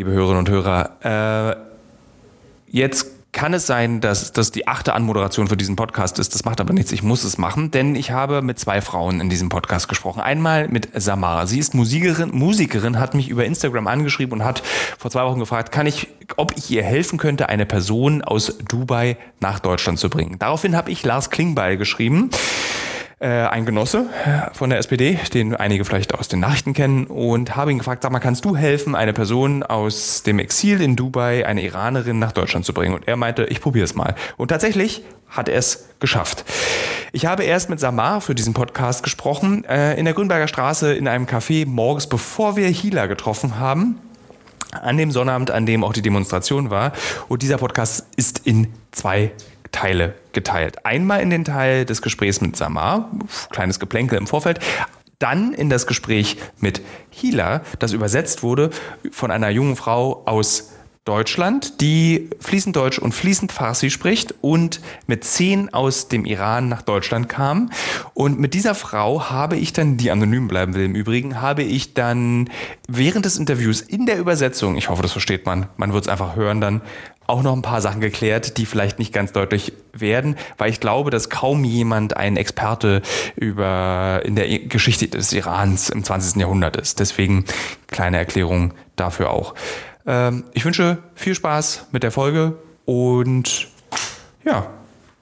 liebe Hörerinnen und Hörer. Äh, jetzt kann es sein, dass das die achte Anmoderation für diesen Podcast ist. Das macht aber nichts. Ich muss es machen, denn ich habe mit zwei Frauen in diesem Podcast gesprochen. Einmal mit Samara. Sie ist Musikerin, Musikerin, hat mich über Instagram angeschrieben und hat vor zwei Wochen gefragt, kann ich, ob ich ihr helfen könnte, eine Person aus Dubai nach Deutschland zu bringen. Daraufhin habe ich Lars Klingbeil geschrieben ein Genosse von der SPD, den einige vielleicht aus den Nachrichten kennen, und habe ihn gefragt, sag mal, kannst du helfen, eine Person aus dem Exil in Dubai, eine Iranerin nach Deutschland zu bringen? Und er meinte, ich probiere es mal. Und tatsächlich hat er es geschafft. Ich habe erst mit Samar für diesen Podcast gesprochen, äh, in der Grünberger Straße in einem Café morgens, bevor wir Hila getroffen haben an dem Sonnabend, an dem auch die Demonstration war. Und dieser Podcast ist in zwei Teile geteilt. Einmal in den Teil des Gesprächs mit Samar, kleines Geplänkel im Vorfeld, dann in das Gespräch mit Hila, das übersetzt wurde von einer jungen Frau aus Deutschland, die fließend Deutsch und fließend Farsi spricht und mit zehn aus dem Iran nach Deutschland kam. Und mit dieser Frau habe ich dann, die anonym bleiben will im Übrigen, habe ich dann während des Interviews in der Übersetzung, ich hoffe, das versteht man, man wird es einfach hören dann, auch noch ein paar Sachen geklärt, die vielleicht nicht ganz deutlich werden, weil ich glaube, dass kaum jemand ein Experte über in der Geschichte des Irans im 20. Jahrhundert ist. Deswegen kleine Erklärung dafür auch. Ähm, ich wünsche viel Spaß mit der Folge und ja,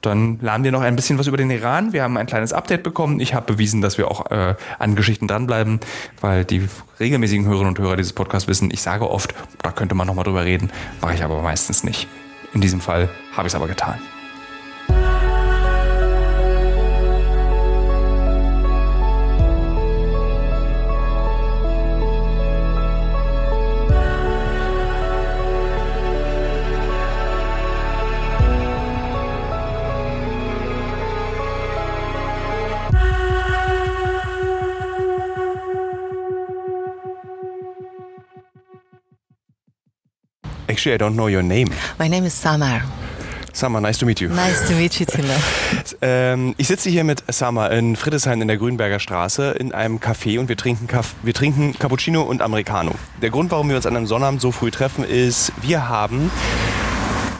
dann lernen wir noch ein bisschen was über den Iran. Wir haben ein kleines Update bekommen. Ich habe bewiesen, dass wir auch äh, an Geschichten dranbleiben, weil die regelmäßigen Hörerinnen und Hörer dieses Podcasts wissen, ich sage oft, da könnte man nochmal drüber reden, mache ich aber meistens nicht. In diesem Fall habe ich es aber getan. Actually, I don't know your name. My name is Samar. Samar, nice to meet you. Nice to meet you, Tilla. ähm, ich sitze hier mit Samar in Friedrichshain in der Grünberger Straße in einem Café und wir trinken, Kaff wir trinken Cappuccino und Americano. Der Grund, warum wir uns an einem Sonnabend so früh treffen, ist, wir haben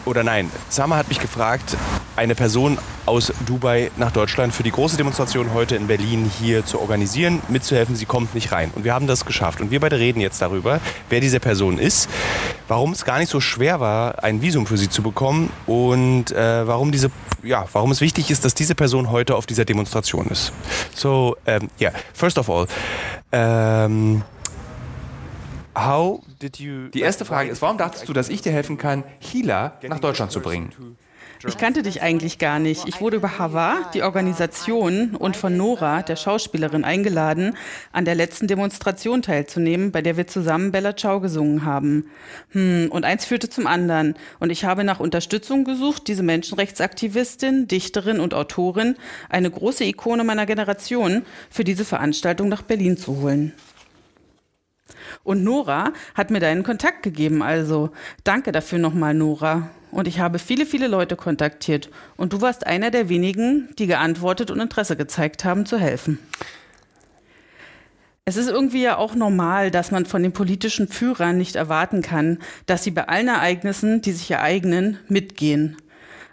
oder nein, Sama hat mich gefragt, eine Person aus Dubai nach Deutschland für die große Demonstration heute in Berlin hier zu organisieren, mitzuhelfen. Sie kommt nicht rein. Und wir haben das geschafft. Und wir beide reden jetzt darüber, wer diese Person ist, warum es gar nicht so schwer war, ein Visum für sie zu bekommen und äh, warum diese, ja, warum es wichtig ist, dass diese Person heute auf dieser Demonstration ist. So, um, yeah, first of all, um, how die erste Frage ist, warum dachtest du, dass ich dir helfen kann, Hila nach Deutschland zu bringen? Ich kannte dich eigentlich gar nicht. Ich wurde über Hava, die Organisation, und von Nora, der Schauspielerin, eingeladen, an der letzten Demonstration teilzunehmen, bei der wir zusammen Bella Ciao gesungen haben. Hm, und eins führte zum anderen. Und ich habe nach Unterstützung gesucht, diese Menschenrechtsaktivistin, Dichterin und Autorin, eine große Ikone meiner Generation, für diese Veranstaltung nach Berlin zu holen. Und Nora hat mir deinen Kontakt gegeben, also danke dafür nochmal, Nora. Und ich habe viele, viele Leute kontaktiert. Und du warst einer der wenigen, die geantwortet und Interesse gezeigt haben, zu helfen. Es ist irgendwie ja auch normal, dass man von den politischen Führern nicht erwarten kann, dass sie bei allen Ereignissen, die sich ereignen, mitgehen.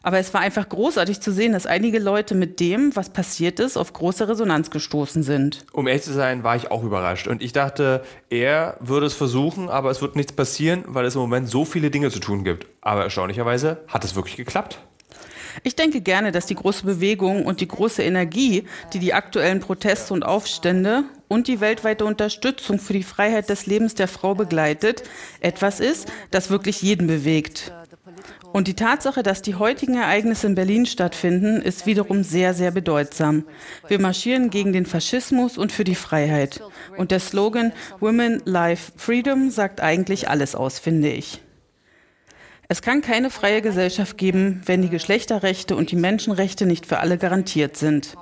Aber es war einfach großartig zu sehen, dass einige Leute mit dem, was passiert ist, auf große Resonanz gestoßen sind. Um ehrlich zu sein, war ich auch überrascht. Und ich dachte, er würde es versuchen, aber es wird nichts passieren, weil es im Moment so viele Dinge zu tun gibt. Aber erstaunlicherweise hat es wirklich geklappt. Ich denke gerne, dass die große Bewegung und die große Energie, die die aktuellen Proteste und Aufstände und die weltweite Unterstützung für die Freiheit des Lebens der Frau begleitet, etwas ist, das wirklich jeden bewegt. Und die Tatsache, dass die heutigen Ereignisse in Berlin stattfinden, ist wiederum sehr, sehr bedeutsam. Wir marschieren gegen den Faschismus und für die Freiheit. Und der Slogan Women, Life, Freedom sagt eigentlich alles aus, finde ich. Es kann keine freie Gesellschaft geben, wenn die Geschlechterrechte und die Menschenrechte nicht für alle garantiert sind.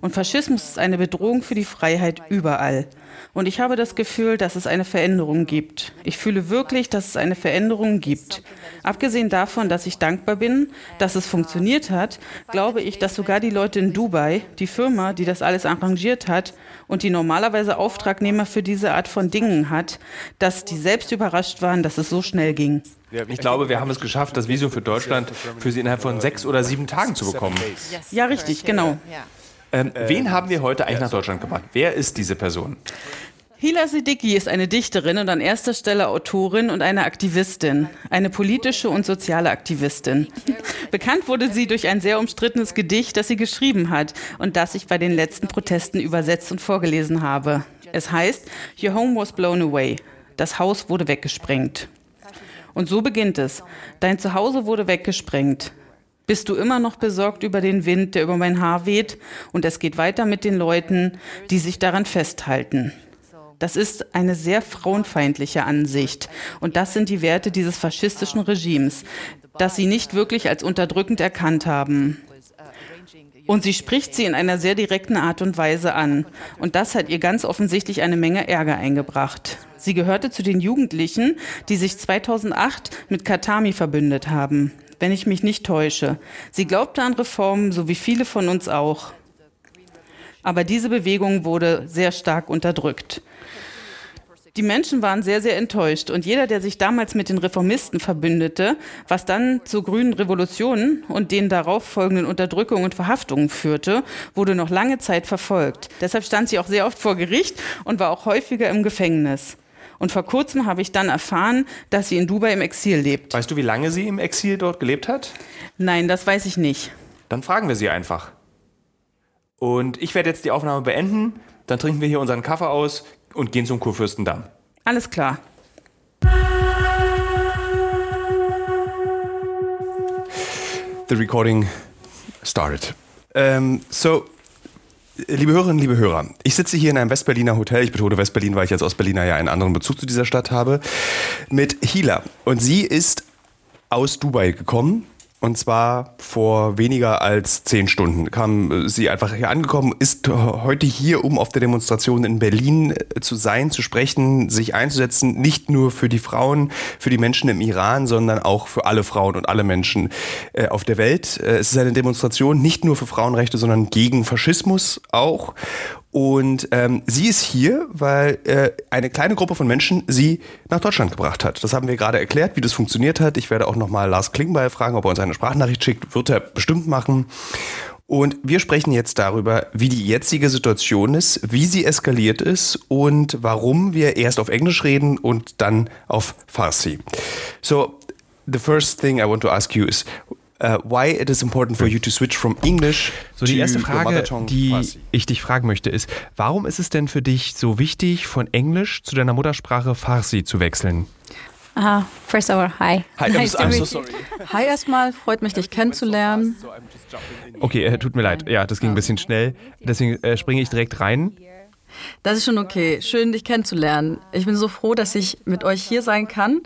Und Faschismus ist eine Bedrohung für die Freiheit überall. Und ich habe das Gefühl, dass es eine Veränderung gibt. Ich fühle wirklich, dass es eine Veränderung gibt. Abgesehen davon, dass ich dankbar bin, dass es funktioniert hat, glaube ich, dass sogar die Leute in Dubai, die Firma, die das alles arrangiert hat, und die normalerweise Auftragnehmer für diese Art von Dingen hat, dass die selbst überrascht waren, dass es so schnell ging. Ich glaube, wir haben es geschafft, das Visum für Deutschland für Sie innerhalb von sechs oder sieben Tagen zu bekommen. Ja, richtig, genau. Ähm, wen haben wir heute eigentlich nach Deutschland gebracht? Wer ist diese Person? Hila Siddiqui ist eine Dichterin und an erster Stelle Autorin und eine Aktivistin, eine politische und soziale Aktivistin. Bekannt wurde sie durch ein sehr umstrittenes Gedicht, das sie geschrieben hat und das ich bei den letzten Protesten übersetzt und vorgelesen habe. Es heißt Your home was blown away. Das Haus wurde weggesprengt. Und so beginnt es. Dein Zuhause wurde weggesprengt. Bist du immer noch besorgt über den Wind, der über mein Haar weht? Und es geht weiter mit den Leuten, die sich daran festhalten. Das ist eine sehr frauenfeindliche Ansicht. Und das sind die Werte dieses faschistischen Regimes, das sie nicht wirklich als unterdrückend erkannt haben. Und sie spricht sie in einer sehr direkten Art und Weise an. Und das hat ihr ganz offensichtlich eine Menge Ärger eingebracht. Sie gehörte zu den Jugendlichen, die sich 2008 mit Katami verbündet haben, wenn ich mich nicht täusche. Sie glaubte an Reformen, so wie viele von uns auch. Aber diese Bewegung wurde sehr stark unterdrückt. Die Menschen waren sehr, sehr enttäuscht und jeder, der sich damals mit den Reformisten verbündete, was dann zur grünen Revolution und den darauf folgenden Unterdrückungen und Verhaftungen führte, wurde noch lange Zeit verfolgt. Deshalb stand sie auch sehr oft vor Gericht und war auch häufiger im Gefängnis. Und vor kurzem habe ich dann erfahren, dass sie in Dubai im Exil lebt. Weißt du, wie lange sie im Exil dort gelebt hat? Nein, das weiß ich nicht. Dann fragen wir sie einfach. Und ich werde jetzt die Aufnahme beenden. Dann trinken wir hier unseren Kaffee aus und gehen zum Kurfürstendamm. Alles klar. The recording started. Ähm, so, liebe Hörerinnen, liebe Hörer, ich sitze hier in einem Westberliner Hotel. Ich betone Westberlin, weil ich als Ostberliner ja einen anderen Bezug zu dieser Stadt habe. Mit Hila. Und sie ist aus Dubai gekommen und zwar vor weniger als zehn Stunden kam äh, sie einfach hier angekommen, ist heute hier, um auf der Demonstration in Berlin äh, zu sein, zu sprechen, sich einzusetzen, nicht nur für die Frauen, für die Menschen im Iran, sondern auch für alle Frauen und alle Menschen äh, auf der Welt. Es ist eine Demonstration nicht nur für Frauenrechte, sondern gegen Faschismus auch. Und ähm, sie ist hier, weil äh, eine kleine Gruppe von Menschen sie nach Deutschland gebracht hat. Das haben wir gerade erklärt, wie das funktioniert hat. Ich werde auch nochmal Lars Klingbeil fragen, ob er uns eine Sprachnachricht schickt. Wird er bestimmt machen. Und wir sprechen jetzt darüber, wie die jetzige Situation ist, wie sie eskaliert ist und warum wir erst auf Englisch reden und dann auf Farsi. So, the first thing I want to ask you is, uh, why it is important for you to switch from English So, die to erste your Frage, mother tongue die ich dich fragen möchte, ist, warum ist es denn für dich so wichtig, von Englisch zu deiner Muttersprache Farsi zu wechseln? Uh, first of all, hi. Hi, Nice to I'm so sorry. Hi erstmal, freut mich, dich kennenzulernen. Okay, äh, tut mir leid. Ja, das ging ein bisschen schnell. Deswegen äh, springe ich direkt rein. Das ist schon okay. Schön, dich kennenzulernen. Ich bin so froh, dass ich mit euch hier sein kann.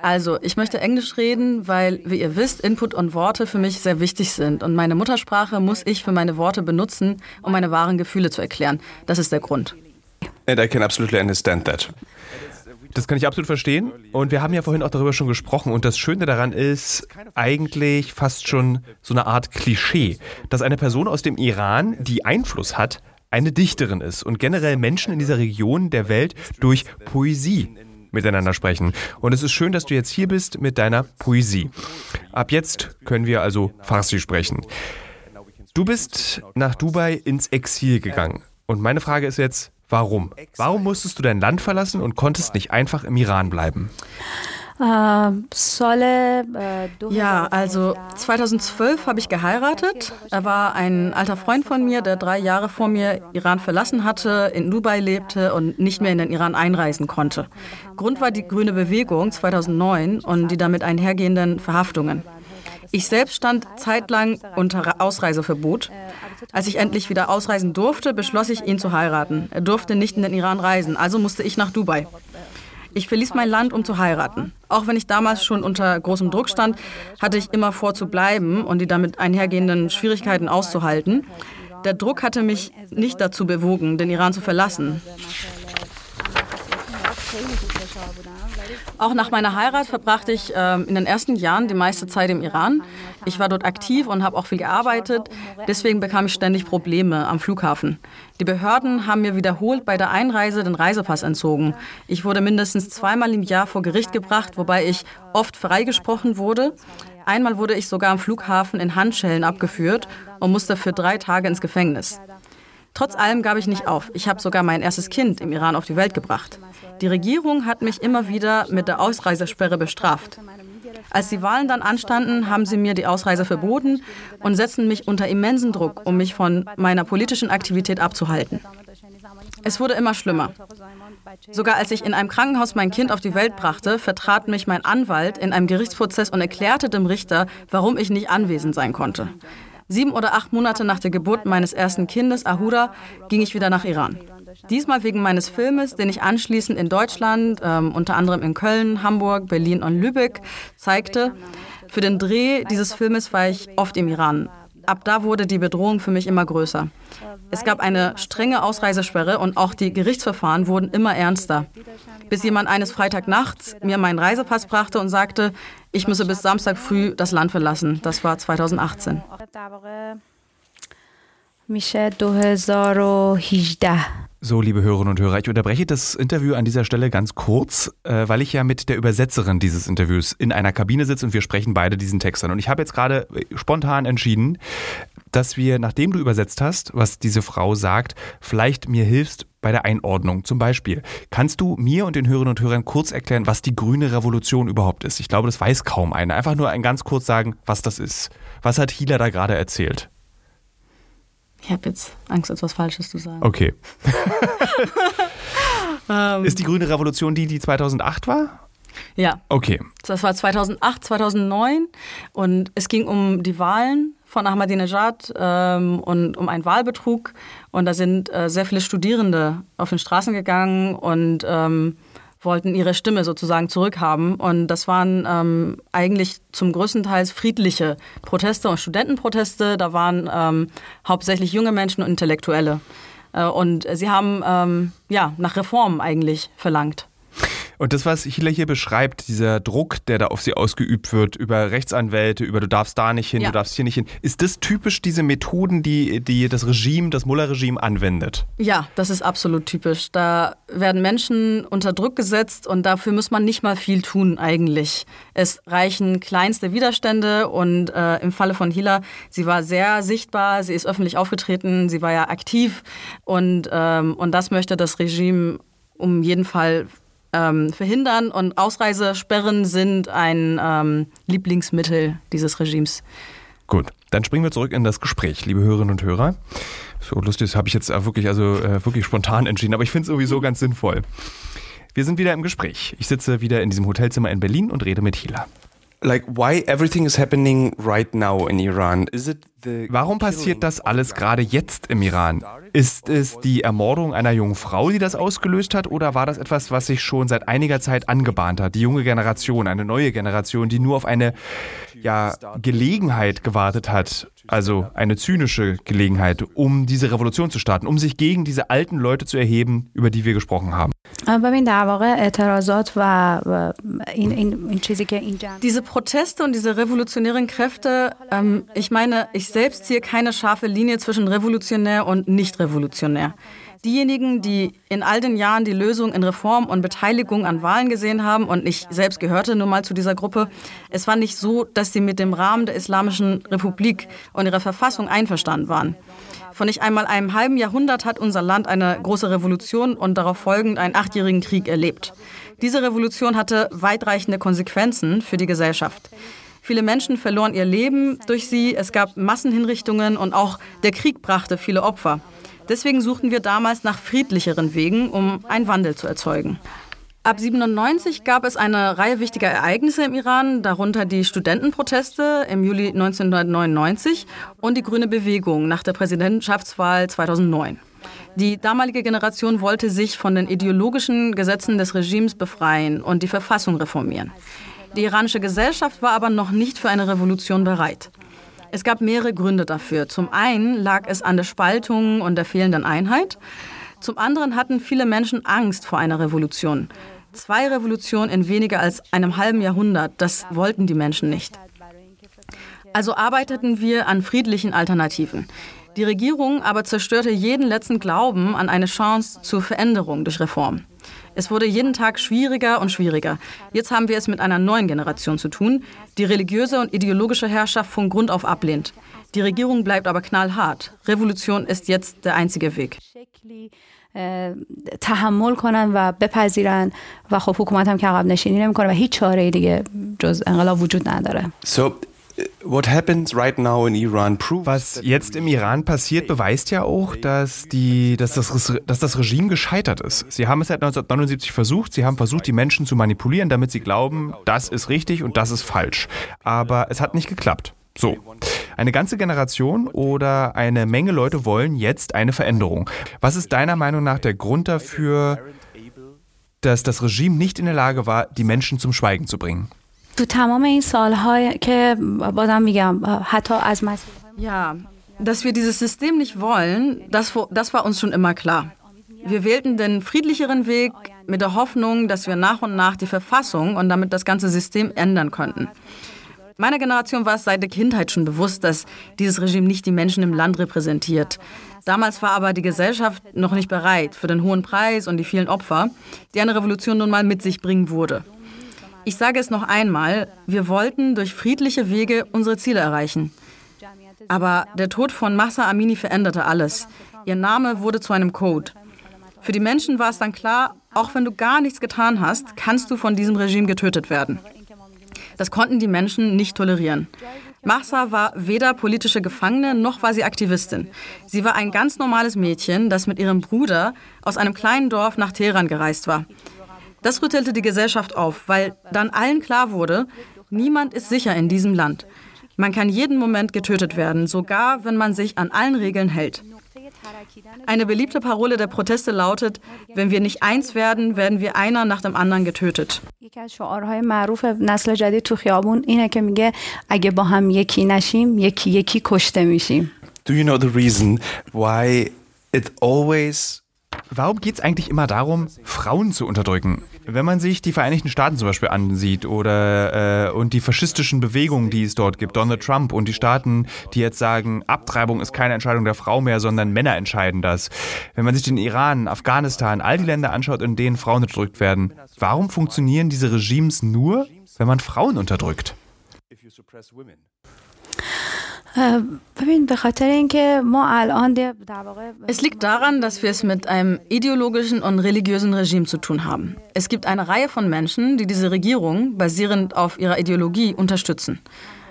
Also, ich möchte Englisch reden, weil, wie ihr wisst, Input und Worte für mich sehr wichtig sind. Und meine Muttersprache muss ich für meine Worte benutzen, um meine wahren Gefühle zu erklären. Das ist der Grund. And I can absolutely understand that. Das kann ich absolut verstehen. Und wir haben ja vorhin auch darüber schon gesprochen. Und das Schöne daran ist eigentlich fast schon so eine Art Klischee, dass eine Person aus dem Iran, die Einfluss hat, eine Dichterin ist und generell Menschen in dieser Region der Welt durch Poesie miteinander sprechen. Und es ist schön, dass du jetzt hier bist mit deiner Poesie. Ab jetzt können wir also Farsi sprechen. Du bist nach Dubai ins Exil gegangen. Und meine Frage ist jetzt, warum? Warum musstest du dein Land verlassen und konntest nicht einfach im Iran bleiben? Ja, also 2012 habe ich geheiratet. Er war ein alter Freund von mir, der drei Jahre vor mir Iran verlassen hatte, in Dubai lebte und nicht mehr in den Iran einreisen konnte. Grund war die grüne Bewegung 2009 und die damit einhergehenden Verhaftungen. Ich selbst stand zeitlang unter Ausreiseverbot. Als ich endlich wieder ausreisen durfte, beschloss ich, ihn zu heiraten. Er durfte nicht in den Iran reisen, also musste ich nach Dubai. Ich verließ mein Land, um zu heiraten. Auch wenn ich damals schon unter großem Druck stand, hatte ich immer vor zu bleiben und die damit einhergehenden Schwierigkeiten auszuhalten. Der Druck hatte mich nicht dazu bewogen, den Iran zu verlassen. Auch nach meiner Heirat verbrachte ich ähm, in den ersten Jahren die meiste Zeit im Iran. Ich war dort aktiv und habe auch viel gearbeitet. Deswegen bekam ich ständig Probleme am Flughafen. Die Behörden haben mir wiederholt bei der Einreise den Reisepass entzogen. Ich wurde mindestens zweimal im Jahr vor Gericht gebracht, wobei ich oft freigesprochen wurde. Einmal wurde ich sogar am Flughafen in Handschellen abgeführt und musste für drei Tage ins Gefängnis. Trotz allem gab ich nicht auf. Ich habe sogar mein erstes Kind im Iran auf die Welt gebracht. Die Regierung hat mich immer wieder mit der Ausreisesperre bestraft. Als die Wahlen dann anstanden, haben sie mir die Ausreise verboten und setzten mich unter immensen Druck, um mich von meiner politischen Aktivität abzuhalten. Es wurde immer schlimmer. Sogar als ich in einem Krankenhaus mein Kind auf die Welt brachte, vertrat mich mein Anwalt in einem Gerichtsprozess und erklärte dem Richter, warum ich nicht anwesend sein konnte. Sieben oder acht Monate nach der Geburt meines ersten Kindes, Ahura, ging ich wieder nach Iran. Diesmal wegen meines Filmes, den ich anschließend in Deutschland, ähm, unter anderem in Köln, Hamburg, Berlin und Lübeck, zeigte. Für den Dreh dieses Filmes war ich oft im Iran. Ab da wurde die Bedrohung für mich immer größer. Es gab eine strenge Ausreisesperre und auch die Gerichtsverfahren wurden immer ernster. Bis jemand eines Freitagnachts mir meinen Reisepass brachte und sagte, ich müsse bis Samstag früh das Land verlassen. Das war 2018. So, liebe Hörerinnen und Hörer, ich unterbreche das Interview an dieser Stelle ganz kurz, äh, weil ich ja mit der Übersetzerin dieses Interviews in einer Kabine sitze und wir sprechen beide diesen Text an. Und ich habe jetzt gerade spontan entschieden, dass wir, nachdem du übersetzt hast, was diese Frau sagt, vielleicht mir hilfst bei der Einordnung. Zum Beispiel, kannst du mir und den Hörerinnen und Hörern kurz erklären, was die grüne Revolution überhaupt ist? Ich glaube, das weiß kaum einer. Einfach nur ein ganz kurz sagen, was das ist. Was hat Hila da gerade erzählt? Ich habe jetzt Angst, etwas Falsches zu sagen. Okay. ist die grüne Revolution die, die 2008 war? Ja. Okay. Das war 2008, 2009 und es ging um die Wahlen von Ahmadinejad ähm, und um einen Wahlbetrug. Und da sind äh, sehr viele Studierende auf den Straßen gegangen und ähm, wollten ihre Stimme sozusagen zurückhaben. Und das waren ähm, eigentlich zum größten Teil friedliche Proteste und Studentenproteste. Da waren ähm, hauptsächlich junge Menschen und Intellektuelle. Äh, und sie haben ähm, ja, nach Reformen eigentlich verlangt. Und das, was Hila hier beschreibt, dieser Druck, der da auf sie ausgeübt wird, über Rechtsanwälte, über du darfst da nicht hin, ja. du darfst hier nicht hin, ist das typisch diese Methoden, die, die das Regime, das Mullah-Regime anwendet? Ja, das ist absolut typisch. Da werden Menschen unter Druck gesetzt und dafür muss man nicht mal viel tun eigentlich. Es reichen kleinste Widerstände und äh, im Falle von Hila, sie war sehr sichtbar, sie ist öffentlich aufgetreten, sie war ja aktiv und, ähm, und das möchte das Regime um jeden Fall ähm, verhindern und Ausreisesperren sind ein ähm, Lieblingsmittel dieses Regimes. Gut, dann springen wir zurück in das Gespräch, liebe Hörerinnen und Hörer. So lustig, das habe ich jetzt wirklich, also äh, wirklich spontan entschieden, aber ich finde es sowieso ganz sinnvoll. Wir sind wieder im Gespräch. Ich sitze wieder in diesem Hotelzimmer in Berlin und rede mit Hila. Like why everything is happening right now in Iran? Is it Warum passiert das alles gerade jetzt im Iran? Ist es die Ermordung einer jungen Frau, die das ausgelöst hat, oder war das etwas, was sich schon seit einiger Zeit angebahnt hat? Die junge Generation, eine neue Generation, die nur auf eine ja, Gelegenheit gewartet hat, also eine zynische Gelegenheit, um diese Revolution zu starten, um sich gegen diese alten Leute zu erheben, über die wir gesprochen haben. Diese Proteste und diese revolutionären Kräfte, ähm, ich meine, ich selbst ziehe keine scharfe Linie zwischen revolutionär und nicht revolutionär. Diejenigen, die in all den Jahren die Lösung in Reform und Beteiligung an Wahlen gesehen haben, und ich selbst gehörte nun mal zu dieser Gruppe, es war nicht so, dass sie mit dem Rahmen der Islamischen Republik und ihrer Verfassung einverstanden waren. Vor nicht einmal einem halben Jahrhundert hat unser Land eine große Revolution und darauf folgend einen achtjährigen Krieg erlebt. Diese Revolution hatte weitreichende Konsequenzen für die Gesellschaft. Viele Menschen verloren ihr Leben durch sie, es gab Massenhinrichtungen und auch der Krieg brachte viele Opfer. Deswegen suchten wir damals nach friedlicheren Wegen, um einen Wandel zu erzeugen. Ab 97 gab es eine Reihe wichtiger Ereignisse im Iran, darunter die Studentenproteste im Juli 1999 und die Grüne Bewegung nach der Präsidentschaftswahl 2009. Die damalige Generation wollte sich von den ideologischen Gesetzen des Regimes befreien und die Verfassung reformieren. Die iranische Gesellschaft war aber noch nicht für eine Revolution bereit. Es gab mehrere Gründe dafür. Zum einen lag es an der Spaltung und der fehlenden Einheit. Zum anderen hatten viele Menschen Angst vor einer Revolution. Zwei Revolutionen in weniger als einem halben Jahrhundert, das wollten die Menschen nicht. Also arbeiteten wir an friedlichen Alternativen. Die Regierung aber zerstörte jeden letzten Glauben an eine Chance zur Veränderung durch Reform. Es wurde jeden Tag schwieriger und schwieriger. Jetzt haben wir es mit einer neuen Generation zu tun, die religiöse und ideologische Herrschaft von Grund auf ablehnt. Die Regierung bleibt aber knallhart. Revolution ist jetzt der einzige Weg. تحمل کنن و بپذیرن و خب حکومت هم که عقب نشینی نمیکنه و هیچ چاره دیگه جز انقلاب وجود نداره. So What happens right now in Iran proves Was jetzt im Iran passiert, beweist ja auch, dass, die, dass, das, dass das Regime gescheitert ist. Sie haben es seit 1979 versucht, sie haben versucht, die Menschen zu manipulieren, damit sie glauben, das ist richtig und das ist falsch. Aber es hat nicht geklappt. So, eine ganze Generation oder eine Menge Leute wollen jetzt eine Veränderung. Was ist deiner Meinung nach der Grund dafür, dass das Regime nicht in der Lage war, die Menschen zum Schweigen zu bringen? تو تمام این سالهای که بازم میگم حتی از Ja, dass wir dieses System nicht wollen, das, das war uns schon immer klar. Wir wählten den friedlicheren Weg mit der Hoffnung, dass wir nach und nach die Verfassung und damit das ganze System ändern könnten. Meiner Generation war es seit der Kindheit schon bewusst, dass dieses Regime nicht die Menschen im Land repräsentiert. Damals war aber die Gesellschaft noch nicht bereit für den hohen Preis und die vielen Opfer, die eine Revolution nun mal mit sich bringen würde. Ich sage es noch einmal, wir wollten durch friedliche Wege unsere Ziele erreichen. Aber der Tod von Massa Amini veränderte alles. Ihr Name wurde zu einem Code. Für die Menschen war es dann klar, auch wenn du gar nichts getan hast, kannst du von diesem Regime getötet werden. Das konnten die Menschen nicht tolerieren. Mahsa war weder politische Gefangene noch war sie Aktivistin. Sie war ein ganz normales Mädchen, das mit ihrem Bruder aus einem kleinen Dorf nach Teheran gereist war. Das rüttelte die Gesellschaft auf, weil dann allen klar wurde, niemand ist sicher in diesem Land. Man kann jeden Moment getötet werden, sogar wenn man sich an allen Regeln hält. Eine beliebte Parole der Proteste lautet, wenn wir nicht eins werden, werden wir einer nach dem anderen getötet. Do you know the reason why it always Warum geht es eigentlich immer darum, Frauen zu unterdrücken? Wenn man sich die Vereinigten Staaten zum Beispiel ansieht oder äh, und die faschistischen Bewegungen, die es dort gibt, Donald Trump und die Staaten, die jetzt sagen, Abtreibung ist keine Entscheidung der Frau mehr, sondern Männer entscheiden das. Wenn man sich den Iran, Afghanistan, all die Länder anschaut, in denen Frauen unterdrückt werden, warum funktionieren diese Regimes nur, wenn man Frauen unterdrückt? Es liegt daran, dass wir es mit einem ideologischen und religiösen Regime zu tun haben. Es gibt eine Reihe von Menschen, die diese Regierung basierend auf ihrer Ideologie unterstützen.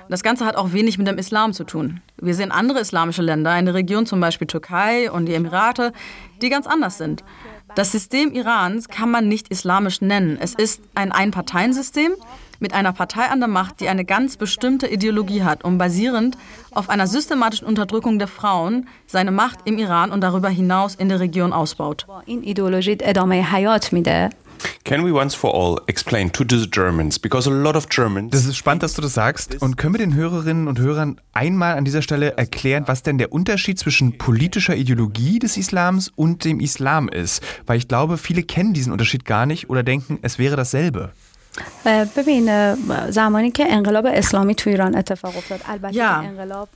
Das Ganze hat auch wenig mit dem Islam zu tun. Wir sehen andere islamische Länder, eine Region zum Beispiel Türkei und die Emirate, die ganz anders sind. Das System Irans kann man nicht islamisch nennen. Es ist ein Einparteiensystem mit einer Partei an der Macht, die eine ganz bestimmte Ideologie hat und basierend auf einer systematischen Unterdrückung der Frauen seine Macht im Iran und darüber hinaus in der Region ausbaut. Can we once for all explain to the Germans, because a lot of Germans. Das ist spannend, dass du das sagst. Und können wir den Hörerinnen und Hörern einmal an dieser Stelle erklären, was denn der Unterschied zwischen politischer Ideologie des Islams und dem Islam ist? Weil ich glaube, viele kennen diesen Unterschied gar nicht oder denken, es wäre dasselbe. ببین زمانی که انقلاب اسلامی تو ایران اتفاق افتاد البته ja. انقلاب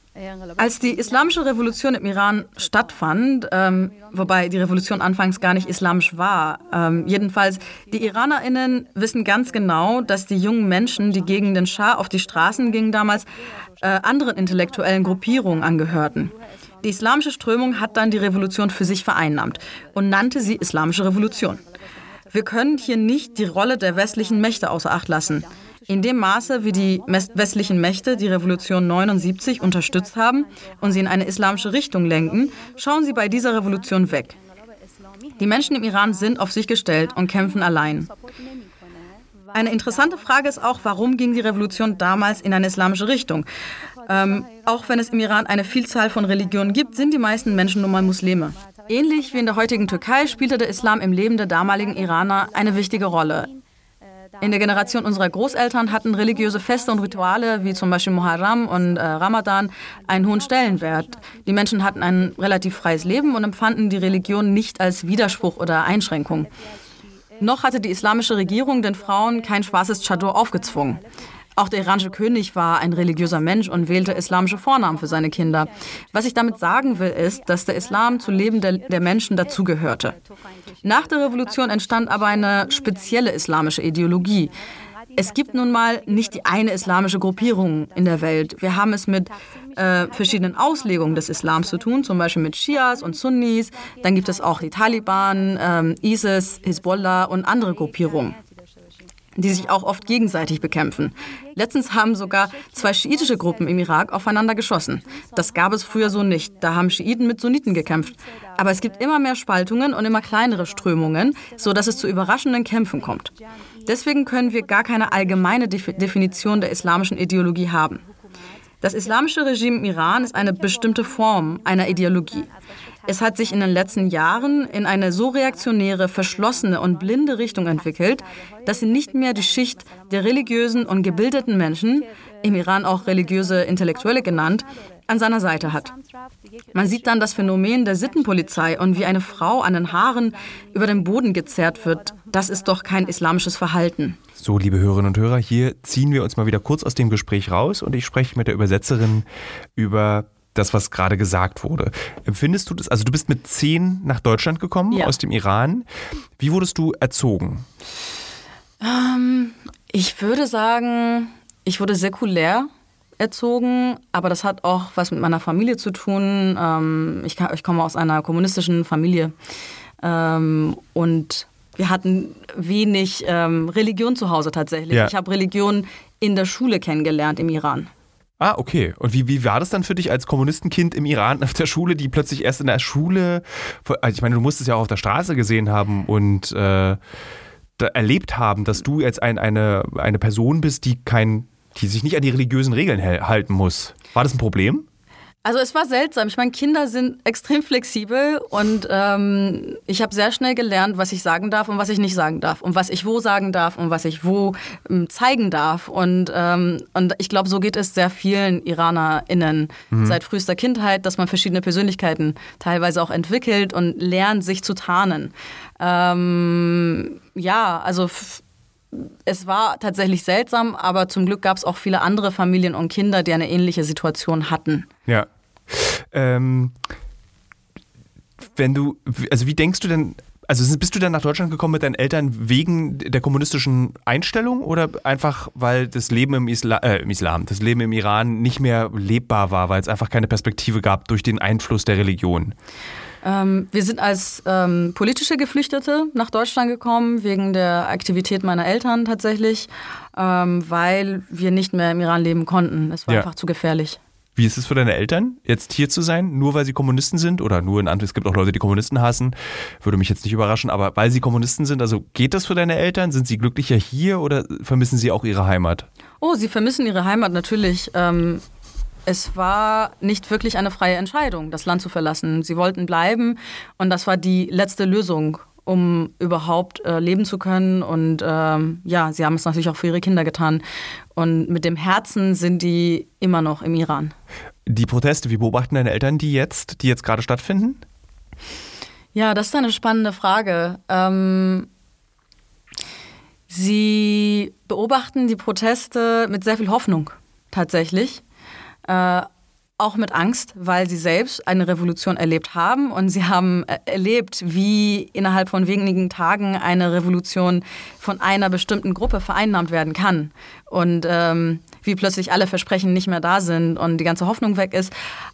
Als die islamische Revolution im Iran stattfand, ähm, wobei die Revolution anfangs gar nicht islamisch war, ähm, jedenfalls, die IranerInnen wissen ganz genau, dass die jungen Menschen, die gegen den Schah auf die Straßen gingen damals, äh, anderen intellektuellen Gruppierungen angehörten. Die islamische Strömung hat dann die Revolution für sich vereinnahmt und nannte sie Islamische Revolution. Wir können hier nicht die Rolle der westlichen Mächte außer Acht lassen. In dem Maße, wie die westlichen Mächte die Revolution 79 unterstützt haben und sie in eine islamische Richtung lenken, schauen sie bei dieser Revolution weg. Die Menschen im Iran sind auf sich gestellt und kämpfen allein. Eine interessante Frage ist auch, warum ging die Revolution damals in eine islamische Richtung? Ähm, auch wenn es im Iran eine Vielzahl von Religionen gibt, sind die meisten Menschen nun mal Muslime. Ähnlich wie in der heutigen Türkei spielte der Islam im Leben der damaligen Iraner eine wichtige Rolle. In der Generation unserer Großeltern hatten religiöse Feste und Rituale wie zum Beispiel Muharram und äh, Ramadan einen hohen Stellenwert. Die Menschen hatten ein relativ freies Leben und empfanden die Religion nicht als Widerspruch oder Einschränkung. Noch hatte die islamische Regierung den Frauen kein schwarzes Chador aufgezwungen. Auch der iranische König war ein religiöser Mensch und wählte islamische Vornamen für seine Kinder. Was ich damit sagen will, ist, dass der Islam zu Leben der, der Menschen dazugehörte. Nach der Revolution entstand aber eine spezielle islamische Ideologie. Es gibt nun mal nicht die eine islamische Gruppierung in der Welt. Wir haben es mit äh, verschiedenen Auslegungen des Islams zu tun, zum Beispiel mit Shias und Sunnis. Dann gibt es auch die Taliban, ähm, ISIS, Hisbollah und andere Gruppierungen die sich auch oft gegenseitig bekämpfen. Letztens haben sogar zwei schiitische Gruppen im Irak aufeinander geschossen. Das gab es früher so nicht. Da haben Schiiten mit Sunniten gekämpft. Aber es gibt immer mehr Spaltungen und immer kleinere Strömungen, sodass es zu überraschenden Kämpfen kommt. Deswegen können wir gar keine allgemeine Definition der islamischen Ideologie haben. Das islamische Regime im Iran ist eine bestimmte Form einer Ideologie. Es hat sich in den letzten Jahren in eine so reaktionäre, verschlossene und blinde Richtung entwickelt, dass sie nicht mehr die Schicht der religiösen und gebildeten Menschen, im Iran auch religiöse Intellektuelle genannt, an seiner Seite hat. Man sieht dann das Phänomen der Sittenpolizei und wie eine Frau an den Haaren über den Boden gezerrt wird. Das ist doch kein islamisches Verhalten. So, liebe Hörerinnen und Hörer, hier ziehen wir uns mal wieder kurz aus dem Gespräch raus und ich spreche mit der Übersetzerin über das, was gerade gesagt wurde. Empfindest du das? Also du bist mit zehn nach Deutschland gekommen ja. aus dem Iran. Wie wurdest du erzogen? Ähm, ich würde sagen, ich wurde säkulär erzogen, aber das hat auch was mit meiner Familie zu tun. Ähm, ich, ich, komme aus einer kommunistischen Familie ähm, und wir hatten wenig ähm, Religion zu Hause tatsächlich. Ja. Ich habe Religion in der Schule kennengelernt im Iran. Ah, okay. Und wie, wie war das dann für dich als Kommunistenkind im Iran auf der Schule, die plötzlich erst in der Schule, also ich meine, du musst es ja auch auf der Straße gesehen haben und äh, erlebt haben, dass du jetzt ein, eine, eine Person bist, die kein, die sich nicht an die religiösen Regeln halten muss. War das ein Problem? Also es war seltsam. Ich meine, Kinder sind extrem flexibel und ähm, ich habe sehr schnell gelernt, was ich sagen darf und was ich nicht sagen darf und was ich wo sagen darf und was ich wo ähm, zeigen darf. Und, ähm, und ich glaube, so geht es sehr vielen IranerInnen mhm. seit frühester Kindheit, dass man verschiedene Persönlichkeiten teilweise auch entwickelt und lernt, sich zu tarnen. Ähm, ja, also es war tatsächlich seltsam, aber zum Glück gab es auch viele andere Familien und Kinder, die eine ähnliche Situation hatten. Ja. Ähm, wenn du, also wie denkst du denn, also bist du dann nach Deutschland gekommen mit deinen Eltern wegen der kommunistischen Einstellung oder einfach, weil das Leben im, Isla äh, im Islam, das Leben im Iran nicht mehr lebbar war, weil es einfach keine Perspektive gab durch den Einfluss der Religion? Ähm, wir sind als ähm, politische Geflüchtete nach Deutschland gekommen, wegen der Aktivität meiner Eltern tatsächlich, ähm, weil wir nicht mehr im Iran leben konnten. Es war ja. einfach zu gefährlich. Wie ist es für deine Eltern, jetzt hier zu sein, nur weil sie Kommunisten sind oder nur in Anführungszeichen, es gibt auch Leute, die Kommunisten hassen, würde mich jetzt nicht überraschen, aber weil sie Kommunisten sind, also geht das für deine Eltern? Sind sie glücklicher hier oder vermissen sie auch ihre Heimat? Oh, sie vermissen ihre Heimat natürlich. Ähm, es war nicht wirklich eine freie Entscheidung, das Land zu verlassen. Sie wollten bleiben und das war die letzte Lösung, um überhaupt äh, leben zu können. Und ähm, ja, sie haben es natürlich auch für ihre Kinder getan. Und mit dem Herzen sind die immer noch im Iran. Die Proteste, wie beobachten deine Eltern die jetzt, die jetzt gerade stattfinden? Ja, das ist eine spannende Frage. Ähm, sie beobachten die Proteste mit sehr viel Hoffnung tatsächlich äh, auch mit Angst, weil sie selbst eine Revolution erlebt haben und sie haben äh, erlebt, wie innerhalb von wenigen Tagen eine Revolution von einer bestimmten Gruppe vereinnahmt werden kann und ähm, wie plötzlich alle Versprechen nicht mehr da sind und die ganze Hoffnung weg ist.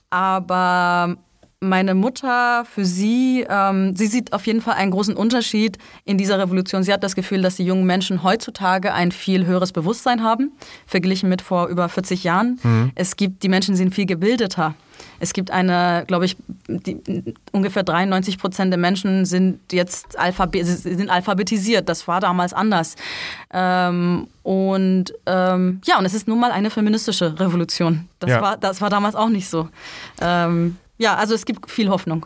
Aber meine Mutter, für sie, ähm, sie sieht auf jeden Fall einen großen Unterschied in dieser Revolution. Sie hat das Gefühl, dass die jungen Menschen heutzutage ein viel höheres Bewusstsein haben, verglichen mit vor über 40 Jahren. Mhm. Es gibt, die Menschen sind viel gebildeter. Es gibt eine, glaube ich, die, ungefähr 93 Prozent der Menschen sind jetzt alphabet, sind alphabetisiert. Das war damals anders. Ähm, und ähm, ja, und es ist nun mal eine feministische Revolution. Das, ja. war, das war damals auch nicht so. Ähm, ja, also es gibt viel Hoffnung.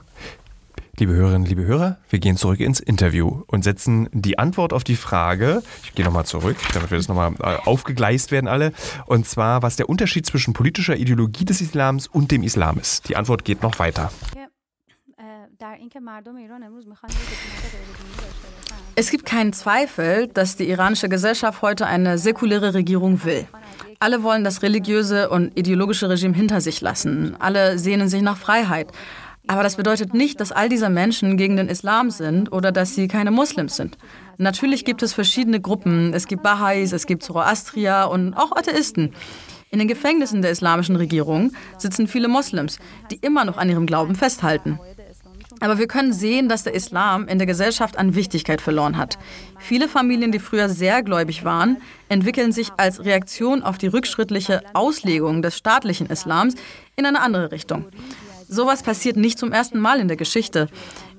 Liebe Hörerinnen, liebe Hörer, wir gehen zurück ins Interview und setzen die Antwort auf die Frage, ich gehe nochmal zurück, damit wir das nochmal äh, aufgegleist werden alle, und zwar, was der Unterschied zwischen politischer Ideologie des Islams und dem Islam ist. Die Antwort geht noch weiter. Es gibt keinen Zweifel, dass die iranische Gesellschaft heute eine säkuläre Regierung will. Alle wollen das religiöse und ideologische Regime hinter sich lassen. Alle sehnen sich nach Freiheit. Aber das bedeutet nicht, dass all diese Menschen gegen den Islam sind oder dass sie keine Muslims sind. Natürlich gibt es verschiedene Gruppen. Es gibt Baha'is, es gibt Zoroastrier und auch Atheisten. In den Gefängnissen der islamischen Regierung sitzen viele Moslems, die immer noch an ihrem Glauben festhalten. Aber wir können sehen, dass der Islam in der Gesellschaft an Wichtigkeit verloren hat. Viele Familien, die früher sehr gläubig waren, entwickeln sich als Reaktion auf die rückschrittliche Auslegung des staatlichen Islams in eine andere Richtung. Sowas passiert nicht zum ersten Mal in der Geschichte.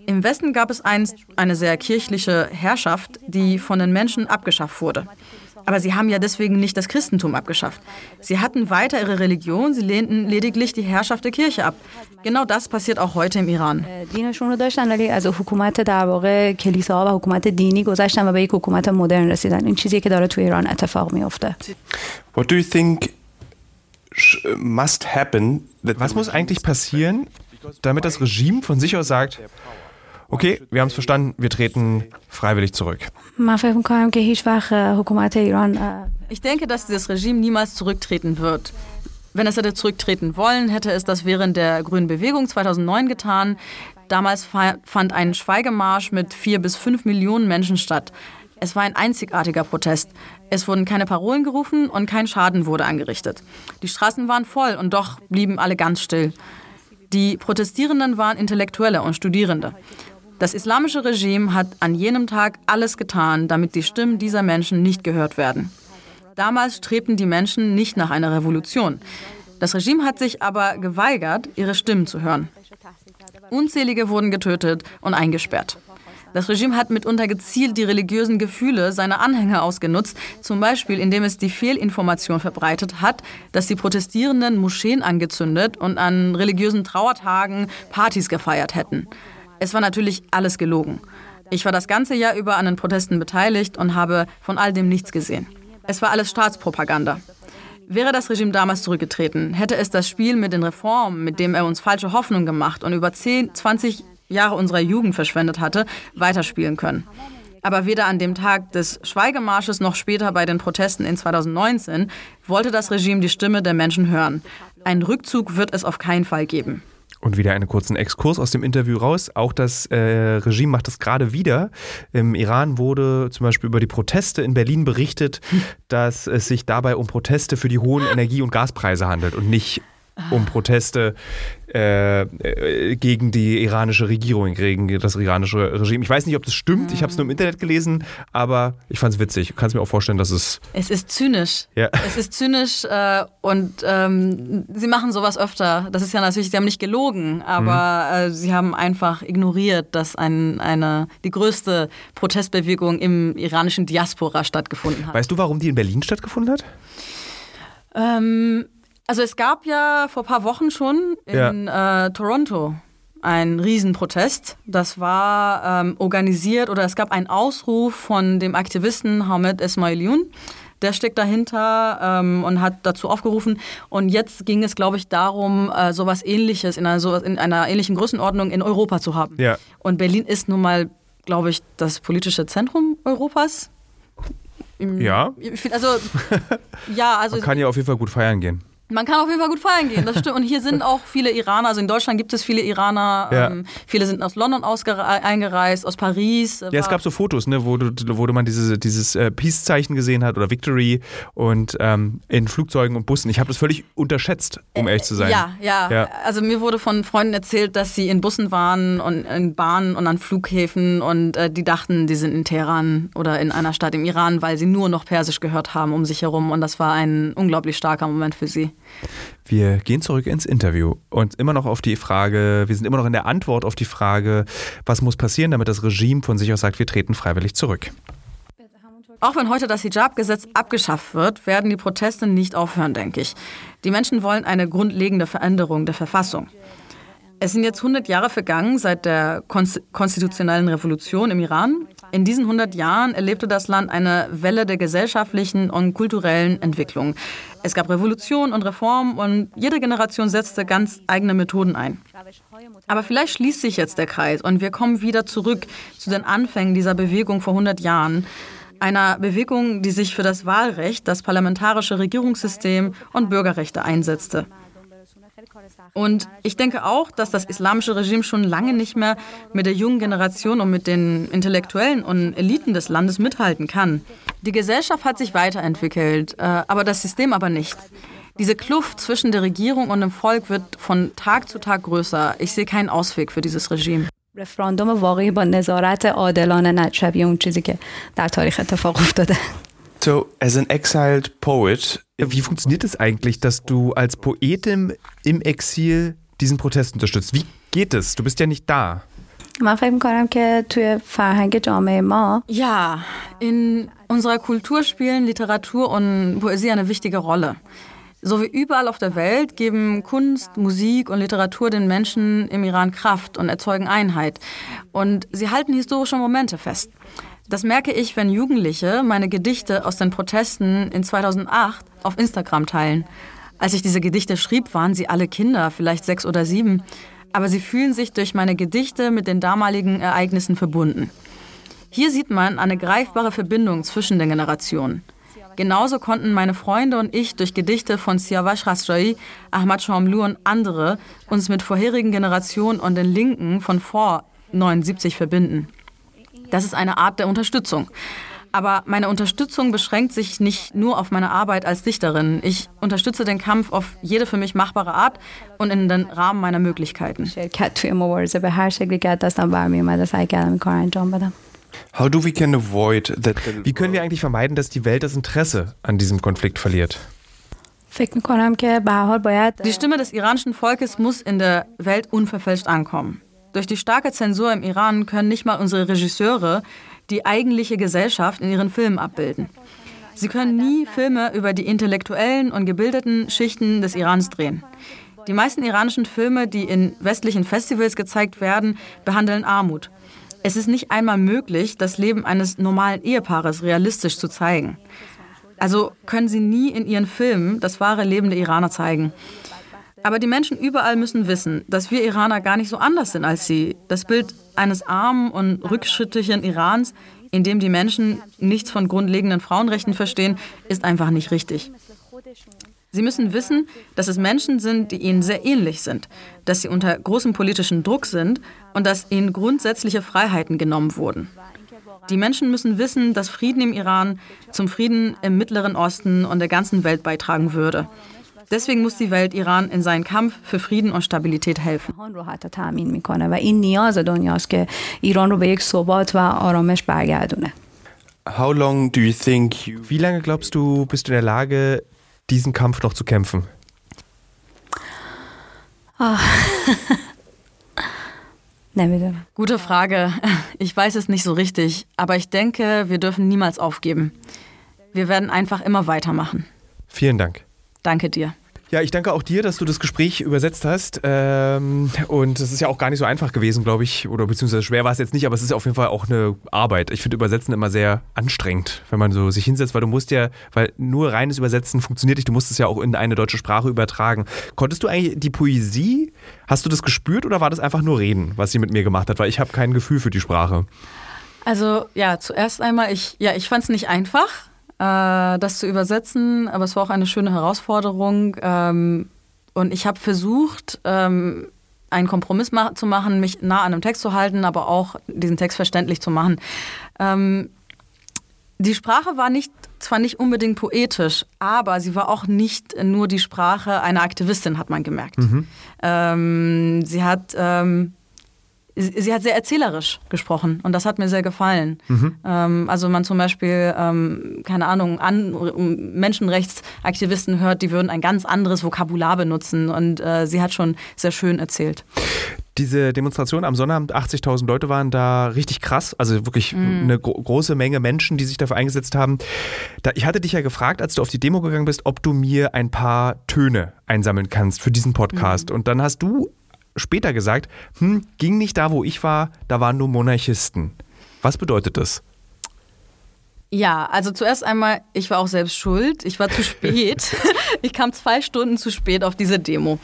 Im Westen gab es einst eine sehr kirchliche Herrschaft, die von den Menschen abgeschafft wurde. Aber sie haben ja deswegen nicht das Christentum abgeschafft. Sie hatten weiter ihre Religion, sie lehnten lediglich die Herrschaft der Kirche ab. Genau das passiert auch heute im Iran. What do you think must happen? Was muss eigentlich passieren, damit das Regime von sich aus sagt, okay, wir haben es verstanden, wir treten freiwillig zurück. Ich denke, dass dieses Regime niemals zurücktreten wird. Wenn es hätte zurücktreten wollen, hätte es das während der Grünen Bewegung 2009 getan. Damals fand ein Schweigemarsch mit vier bis fünf Millionen Menschen statt. Es war ein einzigartiger Protest. Es wurden keine Parolen gerufen und kein Schaden wurde angerichtet. Die Straßen waren voll und doch blieben alle ganz still. Die Protestierenden waren Intellektuelle und Studierende. Das islamische Regime hat an jenem Tag alles getan, damit die Stimmen dieser Menschen nicht gehört werden. Damals strebten die Menschen nicht nach einer Revolution. Das Regime hat sich aber geweigert, ihre Stimmen zu hören. Unzählige wurden getötet und eingesperrt. Das Regime hat mitunter gezielt die religiösen Gefühle seiner Anhänger ausgenutzt, zum Beispiel indem es die Fehlinformation verbreitet hat, dass die Protestierenden Moscheen angezündet und an religiösen Trauertagen Partys gefeiert hätten. Es war natürlich alles gelogen. Ich war das ganze Jahr über an den Protesten beteiligt und habe von all dem nichts gesehen. Es war alles Staatspropaganda. Wäre das Regime damals zurückgetreten, hätte es das Spiel mit den Reformen, mit dem er uns falsche Hoffnung gemacht und über 10, 20 Jahre unserer Jugend verschwendet hatte, weiterspielen können. Aber weder an dem Tag des Schweigemarsches noch später bei den Protesten in 2019 wollte das Regime die Stimme der Menschen hören. Einen Rückzug wird es auf keinen Fall geben. Und wieder einen kurzen Exkurs aus dem Interview raus. Auch das äh, Regime macht das gerade wieder. Im Iran wurde zum Beispiel über die Proteste in Berlin berichtet, dass es sich dabei um Proteste für die hohen Energie- und Gaspreise handelt und nicht um Proteste äh, äh, gegen die iranische Regierung, gegen das iranische Regime. Ich weiß nicht, ob das stimmt, ich habe es nur im Internet gelesen, aber ich fand es witzig. Du kannst mir auch vorstellen, dass es. Es ist zynisch. Ja. Es ist zynisch äh, und ähm, sie machen sowas öfter. Das ist ja natürlich, sie haben nicht gelogen, aber mhm. äh, sie haben einfach ignoriert, dass ein, eine, die größte Protestbewegung im iranischen Diaspora stattgefunden hat. Weißt du, warum die in Berlin stattgefunden hat? Ähm, also es gab ja vor ein paar Wochen schon in ja. äh, Toronto einen Riesenprotest. Das war ähm, organisiert oder es gab einen Ausruf von dem Aktivisten Hamed Esmailion. Der steckt dahinter ähm, und hat dazu aufgerufen. Und jetzt ging es, glaube ich, darum, äh, sowas ähnliches in einer, sowas in einer ähnlichen Größenordnung in Europa zu haben. Ja. Und Berlin ist nun mal, glaube ich, das politische Zentrum Europas. Im, ja. Also, ja, also. Man kann ja auf jeden Fall gut feiern gehen. Man kann auf jeden Fall gut feiern gehen, das stimmt. Und hier sind auch viele Iraner, also in Deutschland gibt es viele Iraner. Ja. Ähm, viele sind aus London eingereist, aus Paris. Ja, es gab so Fotos, ne, wo, du, wo man diese, dieses äh, Peace-Zeichen gesehen hat oder Victory und ähm, in Flugzeugen und Bussen. Ich habe das völlig unterschätzt, um ehrlich zu sein. Ja, ja, ja, Also mir wurde von Freunden erzählt, dass sie in Bussen waren und in Bahnen und an Flughäfen und äh, die dachten, die sind in Teheran oder in einer Stadt im Iran, weil sie nur noch Persisch gehört haben um sich herum. Und das war ein unglaublich starker Moment für sie. Wir gehen zurück ins Interview und immer noch auf die Frage, wir sind immer noch in der Antwort auf die Frage, was muss passieren, damit das Regime von sich aus sagt, wir treten freiwillig zurück. Auch wenn heute das Hijab-Gesetz abgeschafft wird, werden die Proteste nicht aufhören, denke ich. Die Menschen wollen eine grundlegende Veränderung der Verfassung. Es sind jetzt 100 Jahre vergangen seit der konstitutionellen Revolution im Iran. In diesen 100 Jahren erlebte das Land eine Welle der gesellschaftlichen und kulturellen Entwicklung. Es gab Revolution und Reform und jede Generation setzte ganz eigene Methoden ein. Aber vielleicht schließt sich jetzt der Kreis und wir kommen wieder zurück zu den Anfängen dieser Bewegung vor 100 Jahren. Einer Bewegung, die sich für das Wahlrecht, das parlamentarische Regierungssystem und Bürgerrechte einsetzte. Und ich denke auch, dass das islamische Regime schon lange nicht mehr mit der jungen Generation und mit den Intellektuellen und Eliten des Landes mithalten kann. Die Gesellschaft hat sich weiterentwickelt, äh, aber das System aber nicht. Diese Kluft zwischen der Regierung und dem Volk wird von Tag zu Tag größer. Ich sehe keinen Ausweg für dieses Regime. رفراندوم واقعی با نظارت عادلانه نه شبیه اون چیزی که در تاریخ اتفاق افتاده so, as an exiled poet. Wie funktioniert es eigentlich, dass du als Poetin im Exil diesen Protest unterstützt? Wie geht es? Du bist ja nicht da. Ja, in unserer Kultur spielen Literatur und Poesie eine wichtige Rolle. So wie überall auf der Welt geben Kunst, Musik und Literatur den Menschen im Iran Kraft und erzeugen Einheit. Und sie halten historische Momente fest. Das merke ich, wenn Jugendliche meine Gedichte aus den Protesten in 2008 auf Instagram teilen. Als ich diese Gedichte schrieb, waren sie alle Kinder, vielleicht sechs oder sieben. Aber sie fühlen sich durch meine Gedichte mit den damaligen Ereignissen verbunden. Hier sieht man eine greifbare Verbindung zwischen den Generationen. Genauso konnten meine Freunde und ich durch Gedichte von Siavash Khashoggi, Ahmad Shamlu und andere uns mit vorherigen Generationen und den Linken von vor 79 verbinden. Das ist eine Art der Unterstützung. Aber meine Unterstützung beschränkt sich nicht nur auf meine Arbeit als Dichterin. Ich unterstütze den Kampf auf jede für mich machbare Art und in den Rahmen meiner Möglichkeiten. How do we can avoid that Wie können wir eigentlich vermeiden, dass die Welt das Interesse an diesem Konflikt verliert? Die Stimme des iranischen Volkes muss in der Welt unverfälscht ankommen. Durch die starke Zensur im Iran können nicht mal unsere Regisseure die eigentliche Gesellschaft in ihren Filmen abbilden. Sie können nie Filme über die intellektuellen und gebildeten Schichten des Irans drehen. Die meisten iranischen Filme, die in westlichen Festivals gezeigt werden, behandeln Armut. Es ist nicht einmal möglich, das Leben eines normalen Ehepaares realistisch zu zeigen. Also können sie nie in ihren Filmen das wahre Leben der Iraner zeigen. Aber die Menschen überall müssen wissen, dass wir Iraner gar nicht so anders sind als sie. Das Bild eines armen und rückschrittlichen Irans, in dem die Menschen nichts von grundlegenden Frauenrechten verstehen, ist einfach nicht richtig. Sie müssen wissen, dass es Menschen sind, die ihnen sehr ähnlich sind, dass sie unter großem politischen Druck sind und dass ihnen grundsätzliche Freiheiten genommen wurden. Die Menschen müssen wissen, dass Frieden im Iran zum Frieden im Mittleren Osten und der ganzen Welt beitragen würde. Deswegen muss die Welt Iran in seinen Kampf für Frieden und Stabilität helfen. How long do you think you Wie lange glaubst du, bist du in der Lage, diesen Kampf noch zu kämpfen? Oh. Gute Frage. Ich weiß es nicht so richtig, aber ich denke, wir dürfen niemals aufgeben. Wir werden einfach immer weitermachen. Vielen Dank. Danke dir. Ja, ich danke auch dir, dass du das Gespräch übersetzt hast. Ähm, und es ist ja auch gar nicht so einfach gewesen, glaube ich. Oder beziehungsweise schwer war es jetzt nicht, aber es ist auf jeden Fall auch eine Arbeit. Ich finde Übersetzen immer sehr anstrengend, wenn man so sich hinsetzt, weil du musst ja, weil nur reines Übersetzen funktioniert nicht, du musst es ja auch in eine deutsche Sprache übertragen. Konntest du eigentlich die Poesie, hast du das gespürt oder war das einfach nur Reden, was sie mit mir gemacht hat? Weil ich habe kein Gefühl für die Sprache. Also ja, zuerst einmal, ich, ja, ich fand es nicht einfach äh, das zu übersetzen, aber es war auch eine schöne Herausforderung. Ähm, und ich habe versucht, ähm, einen Kompromiss ma zu machen, mich nah an einem Text zu halten, aber auch diesen Text verständlich zu machen. Ähm, die Sprache war nicht, zwar nicht unbedingt poetisch, aber sie war auch nicht nur die Sprache einer Aktivistin, hat man gemerkt. Mhm. Ähm, sie hat ähm, sie hat sehr erzählerisch gesprochen und das hat mir sehr gefallen. Mhm. Ähm, also man zum Beispiel, ähm, keine Ahnung, an, Menschenrechtsaktivisten hört, die würden ein ganz anderes Vokabular benutzen und äh, sie hat schon sehr schön erzählt. Diese Demonstration am Sonnabend, 80.000 Leute waren da richtig krass, also wirklich mhm. eine gro große Menge Menschen, die sich dafür eingesetzt haben. Da, ich hatte dich ja gefragt, als du auf die Demo gegangen bist, ob du mir ein paar Töne einsammeln kannst für diesen Podcast. Mhm. Und dann hast du später gesagt, hm, ging nicht da, wo ich war, da waren nur Monarchisten. Was bedeutet das? Ja, also zuerst einmal, ich war auch selbst schuld. Ich war zu spät. ich kam zwei Stunden zu spät auf diese Demo.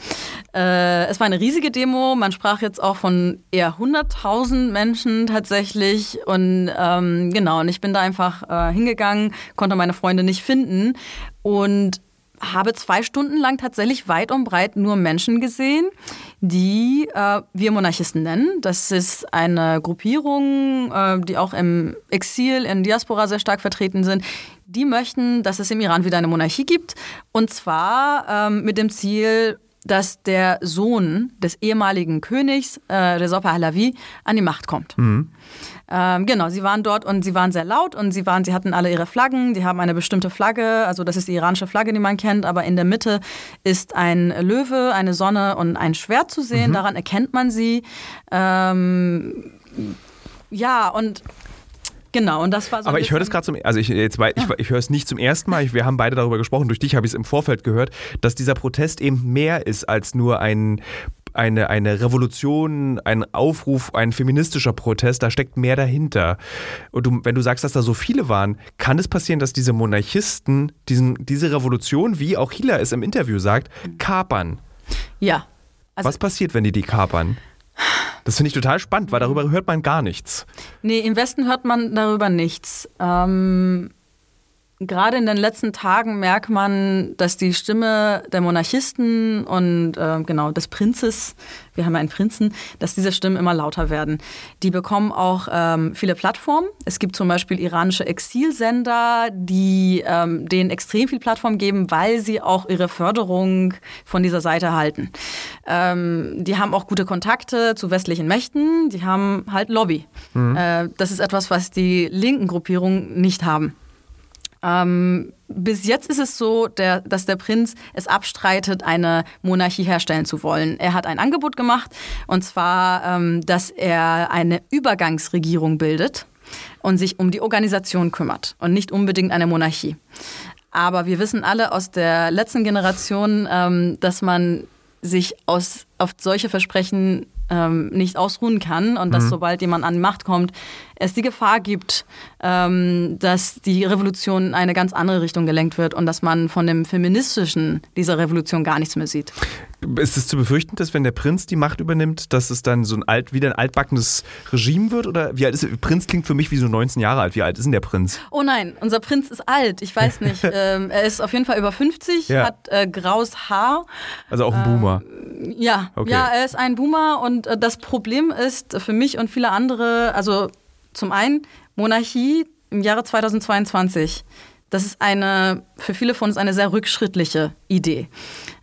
Äh, es war eine riesige Demo. Man sprach jetzt auch von eher 100.000 Menschen tatsächlich. Und ähm, genau, und ich bin da einfach äh, hingegangen, konnte meine Freunde nicht finden. Und habe zwei Stunden lang tatsächlich weit und breit nur Menschen gesehen, die äh, wir Monarchisten nennen. Das ist eine Gruppierung, äh, die auch im Exil, in Diaspora sehr stark vertreten sind. Die möchten, dass es im Iran wieder eine Monarchie gibt. Und zwar ähm, mit dem Ziel, dass der Sohn des ehemaligen Königs, äh, Reza Pahlavi, an die Macht kommt. Mhm. Ähm, genau, sie waren dort und sie waren sehr laut und sie waren, sie hatten alle ihre Flaggen, die haben eine bestimmte Flagge, also das ist die iranische Flagge, die man kennt, aber in der Mitte ist ein Löwe, eine Sonne und ein Schwert zu sehen, mhm. daran erkennt man sie. Ähm, ja, und Genau, und das war so. Aber ich höre das gerade zum, also ich jetzt, ich, ich, ich höre es nicht zum ersten Mal. Ich, wir haben beide darüber gesprochen. Durch dich habe ich es im Vorfeld gehört, dass dieser Protest eben mehr ist als nur ein eine, eine Revolution, ein Aufruf, ein feministischer Protest, da steckt mehr dahinter. Und du, wenn du sagst, dass da so viele waren, kann es passieren, dass diese Monarchisten diesen, diese Revolution, wie auch Hila es im Interview sagt, kapern? Ja. Also Was passiert, wenn die die kapern? Das finde ich total spannend, weil darüber hört man gar nichts. Nee, im Westen hört man darüber nichts. Ähm, Gerade in den letzten Tagen merkt man, dass die Stimme der Monarchisten und äh, genau des Prinzes, wir haben ja einen Prinzen, dass diese Stimmen immer lauter werden. Die bekommen auch ähm, viele Plattformen. Es gibt zum Beispiel iranische Exilsender, die ähm, denen extrem viel Plattform geben, weil sie auch ihre Förderung von dieser Seite halten. Ähm, die haben auch gute Kontakte zu westlichen Mächten, die haben halt Lobby. Mhm. Äh, das ist etwas, was die linken Gruppierungen nicht haben. Ähm, bis jetzt ist es so, der, dass der Prinz es abstreitet, eine Monarchie herstellen zu wollen. Er hat ein Angebot gemacht, und zwar, ähm, dass er eine Übergangsregierung bildet und sich um die Organisation kümmert und nicht unbedingt eine Monarchie. Aber wir wissen alle aus der letzten Generation, ähm, dass man sich aus, auf solche Versprechen ähm, nicht ausruhen kann und dass mhm. sobald jemand an die Macht kommt, es die Gefahr gibt, ähm, dass die Revolution in eine ganz andere Richtung gelenkt wird und dass man von dem Feministischen dieser Revolution gar nichts mehr sieht. Ist es zu befürchten, dass wenn der Prinz die Macht übernimmt, dass es dann so ein alt, wieder ein altbackenes Regime wird? Oder wie alt ist der Prinz klingt für mich wie so 19 Jahre alt. Wie alt ist denn der Prinz? Oh nein, unser Prinz ist alt. Ich weiß nicht. ähm, er ist auf jeden Fall über 50, ja. hat äh, graues Haar. Also auch ein Boomer. Ähm, ja, okay. ja, er ist ein Boomer und äh, das Problem ist für mich und viele andere, also zum einen Monarchie im Jahre 2022. Das ist eine, für viele von uns eine sehr rückschrittliche Idee.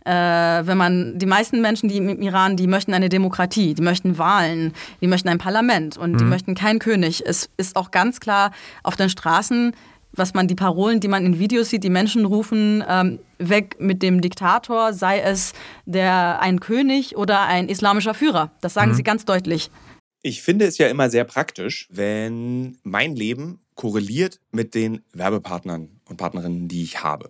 Äh, wenn man, die meisten Menschen, die im Iran, die möchten eine Demokratie, die möchten Wahlen, die möchten ein Parlament und mhm. die möchten keinen König. Es ist auch ganz klar auf den Straßen, was man, die Parolen, die man in Videos sieht, die Menschen rufen, ähm, weg mit dem Diktator, sei es der, ein König oder ein islamischer Führer. Das sagen mhm. sie ganz deutlich. Ich finde es ja immer sehr praktisch, wenn mein Leben korreliert mit den Werbepartnern und Partnerinnen, die ich habe.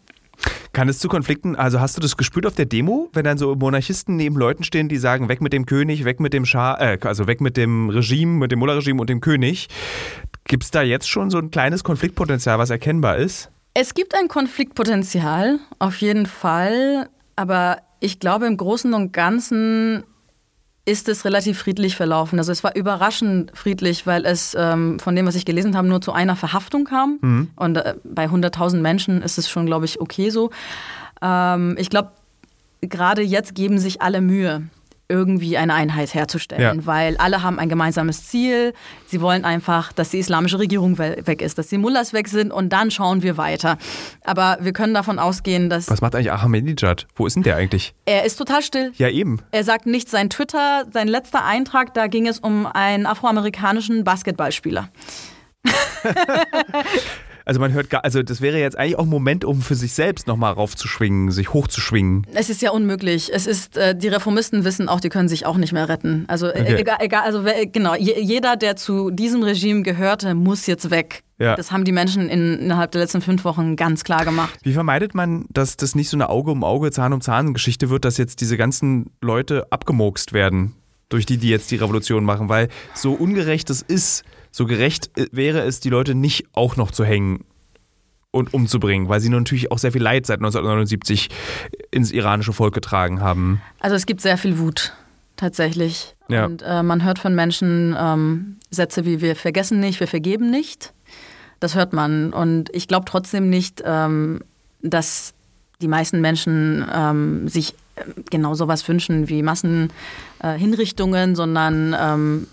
kann es zu Konflikten, also hast du das gespürt auf der Demo, wenn dann so Monarchisten neben Leuten stehen, die sagen, weg mit dem König, weg mit dem Schah, äh, also weg mit dem Regime, mit dem Mullah-Regime und dem König. Gibt es da jetzt schon so ein kleines Konfliktpotenzial, was erkennbar ist? Es gibt ein Konfliktpotenzial, auf jeden Fall. Aber ich glaube, im Großen und Ganzen ist es relativ friedlich verlaufen. Also es war überraschend friedlich, weil es ähm, von dem, was ich gelesen habe, nur zu einer Verhaftung kam. Mhm. Und äh, bei 100.000 Menschen ist es schon, glaube ich, okay so. Ähm, ich glaube, gerade jetzt geben sich alle Mühe irgendwie eine Einheit herzustellen, ja. weil alle haben ein gemeinsames Ziel. Sie wollen einfach, dass die islamische Regierung weg ist, dass die Mullahs weg sind und dann schauen wir weiter. Aber wir können davon ausgehen, dass... Was macht eigentlich Ahmadinejad? Wo ist denn der eigentlich? Er ist total still. Ja, eben. Er sagt nichts. Sein Twitter, sein letzter Eintrag, da ging es um einen afroamerikanischen Basketballspieler. Also man hört gar, also das wäre jetzt eigentlich auch ein Moment, um für sich selbst nochmal raufzuschwingen, sich hochzuschwingen. Es ist ja unmöglich. Es ist, äh, die Reformisten wissen auch, die können sich auch nicht mehr retten. Also äh, okay. egal, egal, also genau, jeder, der zu diesem Regime gehörte, muss jetzt weg. Ja. Das haben die Menschen in, innerhalb der letzten fünf Wochen ganz klar gemacht. Wie vermeidet man, dass das nicht so eine Auge um Auge, Zahn um Zahn Geschichte wird, dass jetzt diese ganzen Leute abgemokst werden? Durch die, die jetzt die Revolution machen, weil so ungerecht es ist, so gerecht äh, wäre es, die Leute nicht auch noch zu hängen und umzubringen, weil sie natürlich auch sehr viel Leid seit 1979 ins iranische Volk getragen haben. Also es gibt sehr viel Wut tatsächlich. Ja. Und äh, man hört von Menschen ähm, Sätze wie wir vergessen nicht, wir vergeben nicht. Das hört man. Und ich glaube trotzdem nicht, ähm, dass die meisten Menschen ähm, sich äh, genau sowas wünschen wie Massenhinrichtungen, äh, sondern ähm,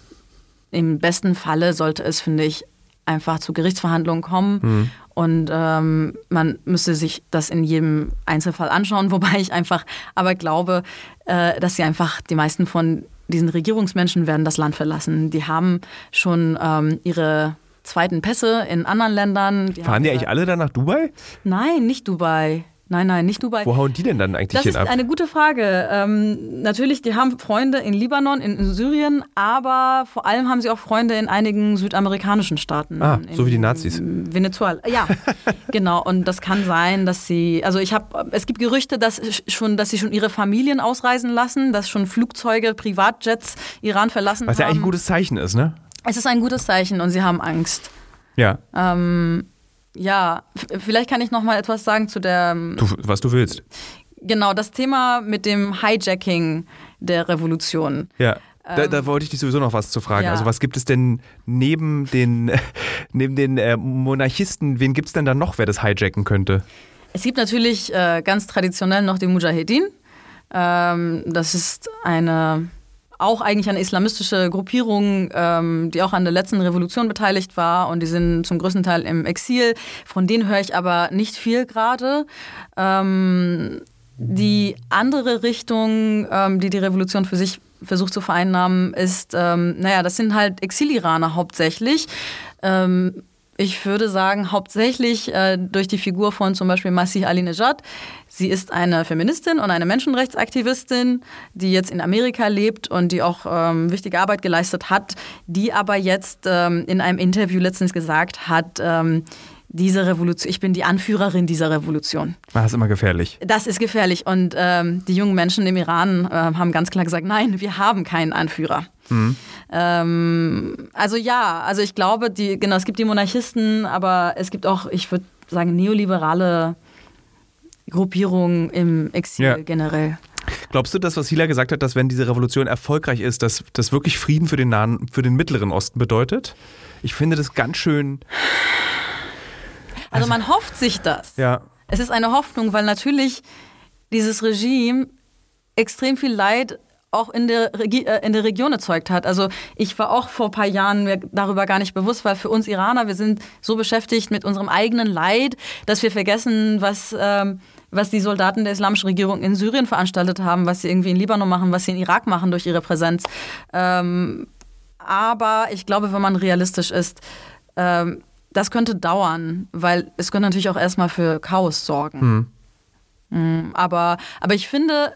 im besten Falle sollte es, finde ich, einfach zu Gerichtsverhandlungen kommen. Mhm. Und ähm, man müsste sich das in jedem Einzelfall anschauen, wobei ich einfach aber glaube, äh, dass sie einfach, die meisten von diesen Regierungsmenschen werden das Land verlassen. Die haben schon ähm, ihre zweiten Pässe in anderen Ländern. Die Fahren die eigentlich alle dann nach Dubai? Nein, nicht Dubai. Nein, nein, nicht Dubai. Wo hauen die denn dann eigentlich das hin ab? Das ist eine gute Frage. Ähm, natürlich, die haben Freunde in Libanon, in, in, Syrien, aber vor allem haben sie auch Freunde in einigen südamerikanischen Staaten. Ah, in, so wie die Nazis. Venezuela. Ja, genau. Und das kann sein, dass sie, also ich habe, es gibt Gerüchte, dass schon, dass sie schon ihre Familien ausreisen lassen, dass schon Flugzeuge, Privatjets Iran verlassen Was haben. Was ja eigentlich ein gutes Zeichen ist, ne? Es ist ein gutes Zeichen und sie haben Angst. Ja. Ähm, ja, vielleicht kann ich noch mal etwas sagen zu der. Ähm, du, was du willst. Genau, das Thema mit dem Hijacking der Revolution. Ja. Da, da, ähm, wollte ich dich sowieso noch was zu fragen. Ja. Also was gibt es denn neben den, neben den äh, Monarchisten, wen gibt es denn da noch, wer das hijacken könnte? Es gibt natürlich äh, ganz traditionell noch die Mujahedin. Ähm, das ist eine auch eigentlich eine islamistische Gruppierung, ähm, die auch an der letzten Revolution beteiligt war und die sind zum größten Teil im Exil. Von denen höre ich aber nicht viel gerade. Ähm, die andere Richtung, ähm, die die Revolution für sich versucht zu vereinnahmen, ist, ähm, naja, das sind halt Exiliraner hauptsächlich. Ähm, Ich würde sagen, hauptsächlich äh, durch die Figur von zum Beispiel Masih Alinejad. Sie ist eine Feministin und eine Menschenrechtsaktivistin, die jetzt in Amerika lebt und die auch ähm, wichtige Arbeit geleistet hat, die aber jetzt ähm, in einem Interview letztens gesagt hat, ähm, diese Revolution, ich bin die Anführerin dieser Revolution. Das ist immer gefährlich. Das ist gefährlich. Und ähm, die jungen Menschen im Iran äh, haben ganz klar gesagt, nein, wir haben keinen Anführer. Mhm. Ähm, also ja, also ich glaube, die, genau, es gibt die Monarchisten, aber es gibt auch, ich würde sagen, neoliberale Gruppierungen im Exil ja. generell. Glaubst du, dass was Hila gesagt hat, dass wenn diese Revolution erfolgreich ist, dass das wirklich Frieden für den nahen, für den Mittleren Osten bedeutet? Ich finde das ganz schön. Also, also man hofft sich das. Ja. Es ist eine Hoffnung, weil natürlich dieses Regime extrem viel Leid auch in der, Regi äh, in der Region erzeugt hat. Also ich war auch vor ein paar Jahren mir darüber gar nicht bewusst, weil für uns Iraner, wir sind so beschäftigt mit unserem eigenen Leid, dass wir vergessen, was, ähm, was die Soldaten der islamischen Regierung in Syrien veranstaltet haben, was sie irgendwie in Libanon machen, was sie in Irak machen durch ihre Präsenz. Ähm, aber ich glaube, wenn man realistisch ist, ähm, das könnte dauern, weil es könnte natürlich auch erstmal für Chaos sorgen. Mhm. Aber, aber ich finde,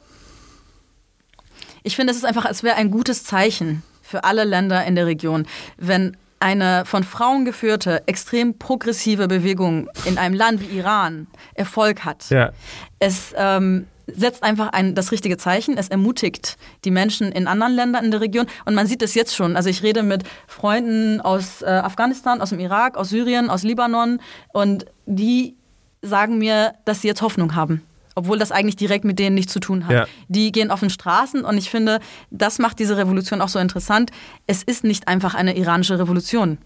ich finde, es ist einfach, es wäre ein gutes Zeichen für alle Länder in der Region, wenn eine von Frauen geführte, extrem progressive Bewegung in einem Land wie Iran Erfolg hat. Ja. Es ähm, setzt einfach ein, das richtige Zeichen. Es ermutigt die Menschen in anderen Ländern in der Region. Und man sieht es jetzt schon. Also ich rede mit Freunden aus äh, Afghanistan, aus dem Irak, aus Syrien, aus Libanon. Und die sagen mir, dass sie jetzt Hoffnung haben obwohl das eigentlich direkt mit denen nichts zu tun hat. Ja. Die gehen auf den Straßen und ich finde, das macht diese Revolution auch so interessant. Es ist nicht einfach eine iranische Revolution.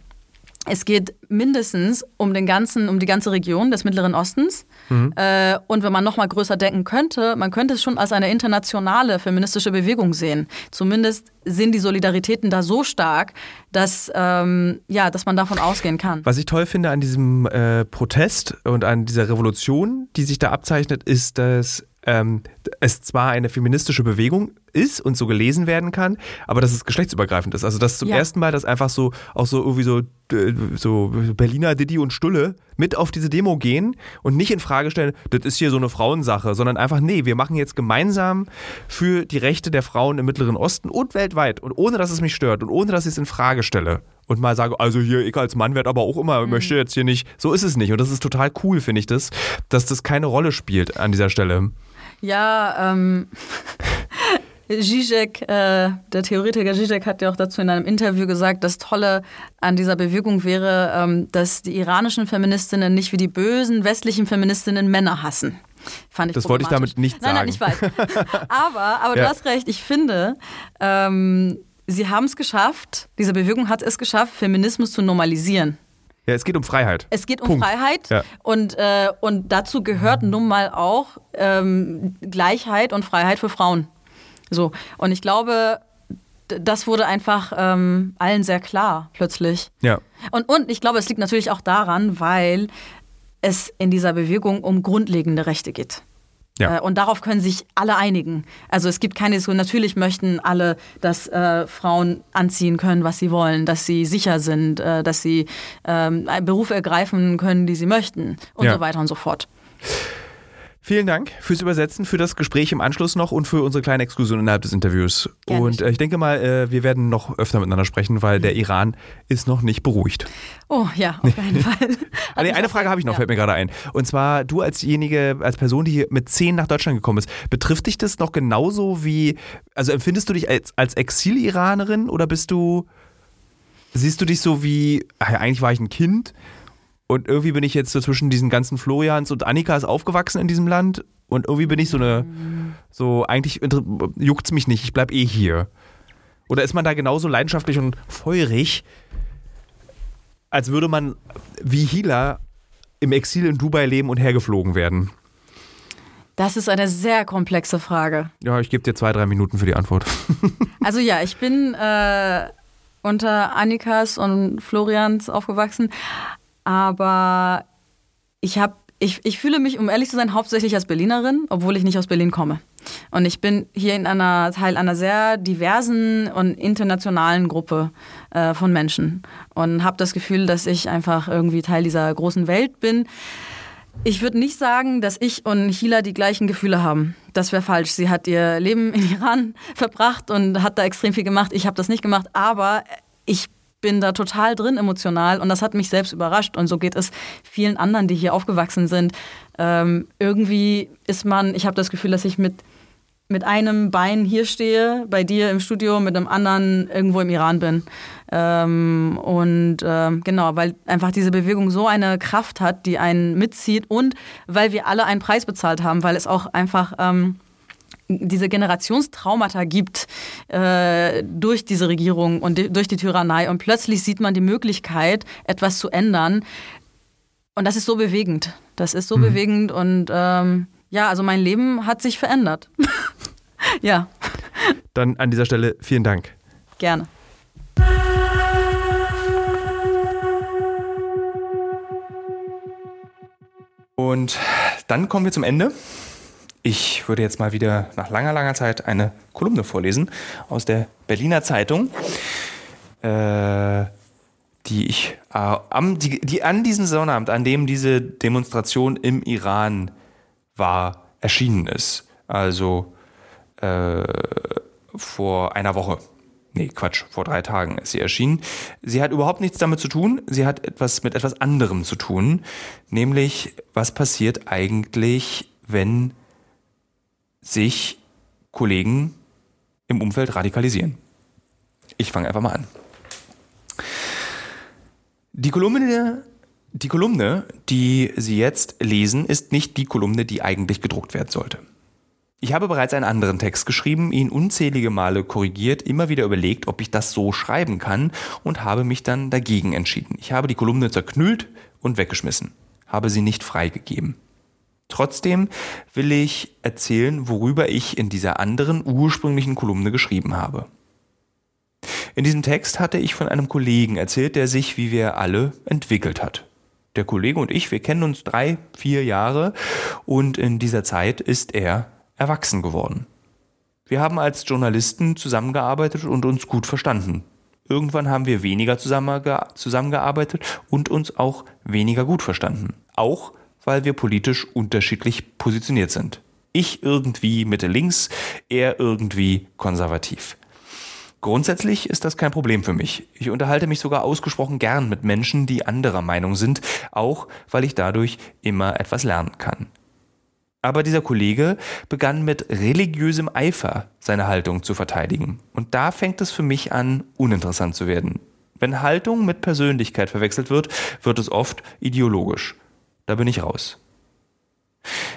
Es geht mindestens um den ganzen, um die ganze Region des Mittleren Ostens. Mhm. Äh, und wenn man noch mal größer denken könnte, man könnte es schon als eine internationale feministische Bewegung sehen. Zumindest sind die Solidaritäten da so stark, dass, ähm, ja, dass man davon ausgehen kann. Was ich toll finde an diesem äh, Protest und an dieser Revolution, die sich da abzeichnet, ist, dass ähm, es zwar eine feministische Bewegung ist und so gelesen werden kann, aber dass es geschlechtsübergreifend ist. Also dass zum ja. ersten Mal, dass einfach so auch so irgendwie so, so Berliner Didi und Stulle mit auf diese Demo gehen und nicht in Frage stellen, das ist hier so eine Frauensache, sondern einfach, nee, wir machen jetzt gemeinsam für die Rechte der Frauen im Mittleren Osten und weltweit und ohne dass es mich stört und ohne dass ich es in Frage stelle und mal sage, also hier, ich als Mann werde aber auch immer, mhm. möchte jetzt hier nicht, so ist es nicht. Und das ist total cool, finde ich das, dass das keine Rolle spielt an dieser Stelle. Ja, ähm. Zizek, äh, der Theoretiker Zizek hat ja auch dazu in einem Interview gesagt, das Tolle an dieser Bewegung wäre, ähm, dass die iranischen Feministinnen nicht wie die bösen westlichen Feministinnen Männer hassen. Fand ich das wollte ich damit nicht sagen. Nein, nein, ich weiß. aber aber ja. du hast recht, ich finde, ähm, sie haben es geschafft, diese Bewegung hat es geschafft, Feminismus zu normalisieren. Ja, es geht um Freiheit. Es geht um Punkt. Freiheit ja. und, äh, und dazu gehört nun mal auch ähm, Gleichheit und Freiheit für Frauen. So, und ich glaube, das wurde einfach ähm, allen sehr klar plötzlich. Ja. Und, und ich glaube, es liegt natürlich auch daran, weil es in dieser Bewegung um grundlegende Rechte geht. Ja. Äh, und darauf können sich alle einigen. Also es gibt keine Diskussion. Natürlich möchten alle, dass äh, Frauen anziehen können, was sie wollen, dass sie sicher sind, äh, dass sie ähm, Berufe ergreifen können, die sie möchten und ja. so weiter und so fort. Vielen Dank fürs Übersetzen, für das Gespräch im Anschluss noch und für unsere kleine Exkursion innerhalb des Interviews. Gerne. Und äh, ich denke mal, äh, wir werden noch öfter miteinander sprechen, weil der Iran ist noch nicht beruhigt. Oh ja, auf keinen Fall. ah, nee, eine Frage habe ich noch, ja. fällt mir gerade ein. Und zwar, du als diejenige, als Person, die mit zehn nach Deutschland gekommen ist, betrifft dich das noch genauso wie, also empfindest du dich als, als Exil-Iranerin oder bist du, siehst du dich so wie, eigentlich war ich ein Kind und irgendwie bin ich jetzt so zwischen diesen ganzen Florians und Annika ist aufgewachsen in diesem Land. Und irgendwie bin ich so eine, so eigentlich juckt es mich nicht, ich bleib eh hier. Oder ist man da genauso leidenschaftlich und feurig, als würde man wie Hila im Exil in Dubai leben und hergeflogen werden? Das ist eine sehr komplexe Frage. Ja, ich gebe dir zwei, drei Minuten für die Antwort. also ja, ich bin äh, unter Annikas und Florians aufgewachsen, aber ich habe ich, ich fühle mich, um ehrlich zu sein, hauptsächlich als Berlinerin, obwohl ich nicht aus Berlin komme. Und ich bin hier in einer Teil einer sehr diversen und internationalen Gruppe äh, von Menschen und habe das Gefühl, dass ich einfach irgendwie Teil dieser großen Welt bin. Ich würde nicht sagen, dass ich und Hila die gleichen Gefühle haben. Das wäre falsch. Sie hat ihr Leben in Iran verbracht und hat da extrem viel gemacht. Ich habe das nicht gemacht, aber ich bin da total drin emotional und das hat mich selbst überrascht und so geht es vielen anderen, die hier aufgewachsen sind. Ähm, irgendwie ist man, ich habe das Gefühl, dass ich mit, mit einem Bein hier stehe, bei dir im Studio, mit einem anderen irgendwo im Iran bin. Ähm, und ähm, genau, weil einfach diese Bewegung so eine Kraft hat, die einen mitzieht und weil wir alle einen Preis bezahlt haben, weil es auch einfach ähm, diese Generationstraumata gibt äh, durch diese Regierung und die, durch die Tyrannei und plötzlich sieht man die Möglichkeit, etwas zu ändern. Und das ist so bewegend. Das ist so mhm. bewegend und ähm, ja, also mein Leben hat sich verändert. ja. Dann an dieser Stelle vielen Dank. Gerne. Und dann kommen wir zum Ende. Ich würde jetzt mal wieder nach langer, langer Zeit eine Kolumne vorlesen aus der Berliner Zeitung, äh, die ich äh, am, die, die an diesem Sonnabend, an dem diese Demonstration im Iran war, erschienen ist. Also äh, vor einer Woche. Nee, Quatsch, vor drei Tagen ist sie erschienen. Sie hat überhaupt nichts damit zu tun. Sie hat etwas mit etwas anderem zu tun. Nämlich, was passiert eigentlich, wenn sich Kollegen im Umfeld radikalisieren. Ich fange einfach mal an. Die Kolumne, die Kolumne, die Sie jetzt lesen, ist nicht die Kolumne, die eigentlich gedruckt werden sollte. Ich habe bereits einen anderen Text geschrieben, ihn unzählige Male korrigiert, immer wieder überlegt, ob ich das so schreiben kann und habe mich dann dagegen entschieden. Ich habe die Kolumne zerknüllt und weggeschmissen, habe sie nicht freigegeben. Trotzdem will ich erzählen, worüber ich in dieser anderen ursprünglichen Kolumne geschrieben habe. In diesem Text hatte ich von einem Kollegen erzählt, der sich, wie wir alle, entwickelt hat. Der Kollege und ich, wir kennen uns drei, vier Jahre und in dieser Zeit ist er erwachsen geworden. Wir haben als Journalisten zusammengearbeitet und uns gut verstanden. Irgendwann haben wir weniger zusammengearbeitet und uns auch weniger gut verstanden. Auch weil wir politisch unterschiedlich positioniert sind. Ich irgendwie Mitte links, er irgendwie konservativ. Grundsätzlich ist das kein Problem für mich. Ich unterhalte mich sogar ausgesprochen gern mit Menschen, die anderer Meinung sind, auch weil ich dadurch immer etwas lernen kann. Aber dieser Kollege begann mit religiösem Eifer seine Haltung zu verteidigen. Und da fängt es für mich an, uninteressant zu werden. Wenn Haltung mit Persönlichkeit verwechselt wird, wird es oft ideologisch. Da bin ich raus.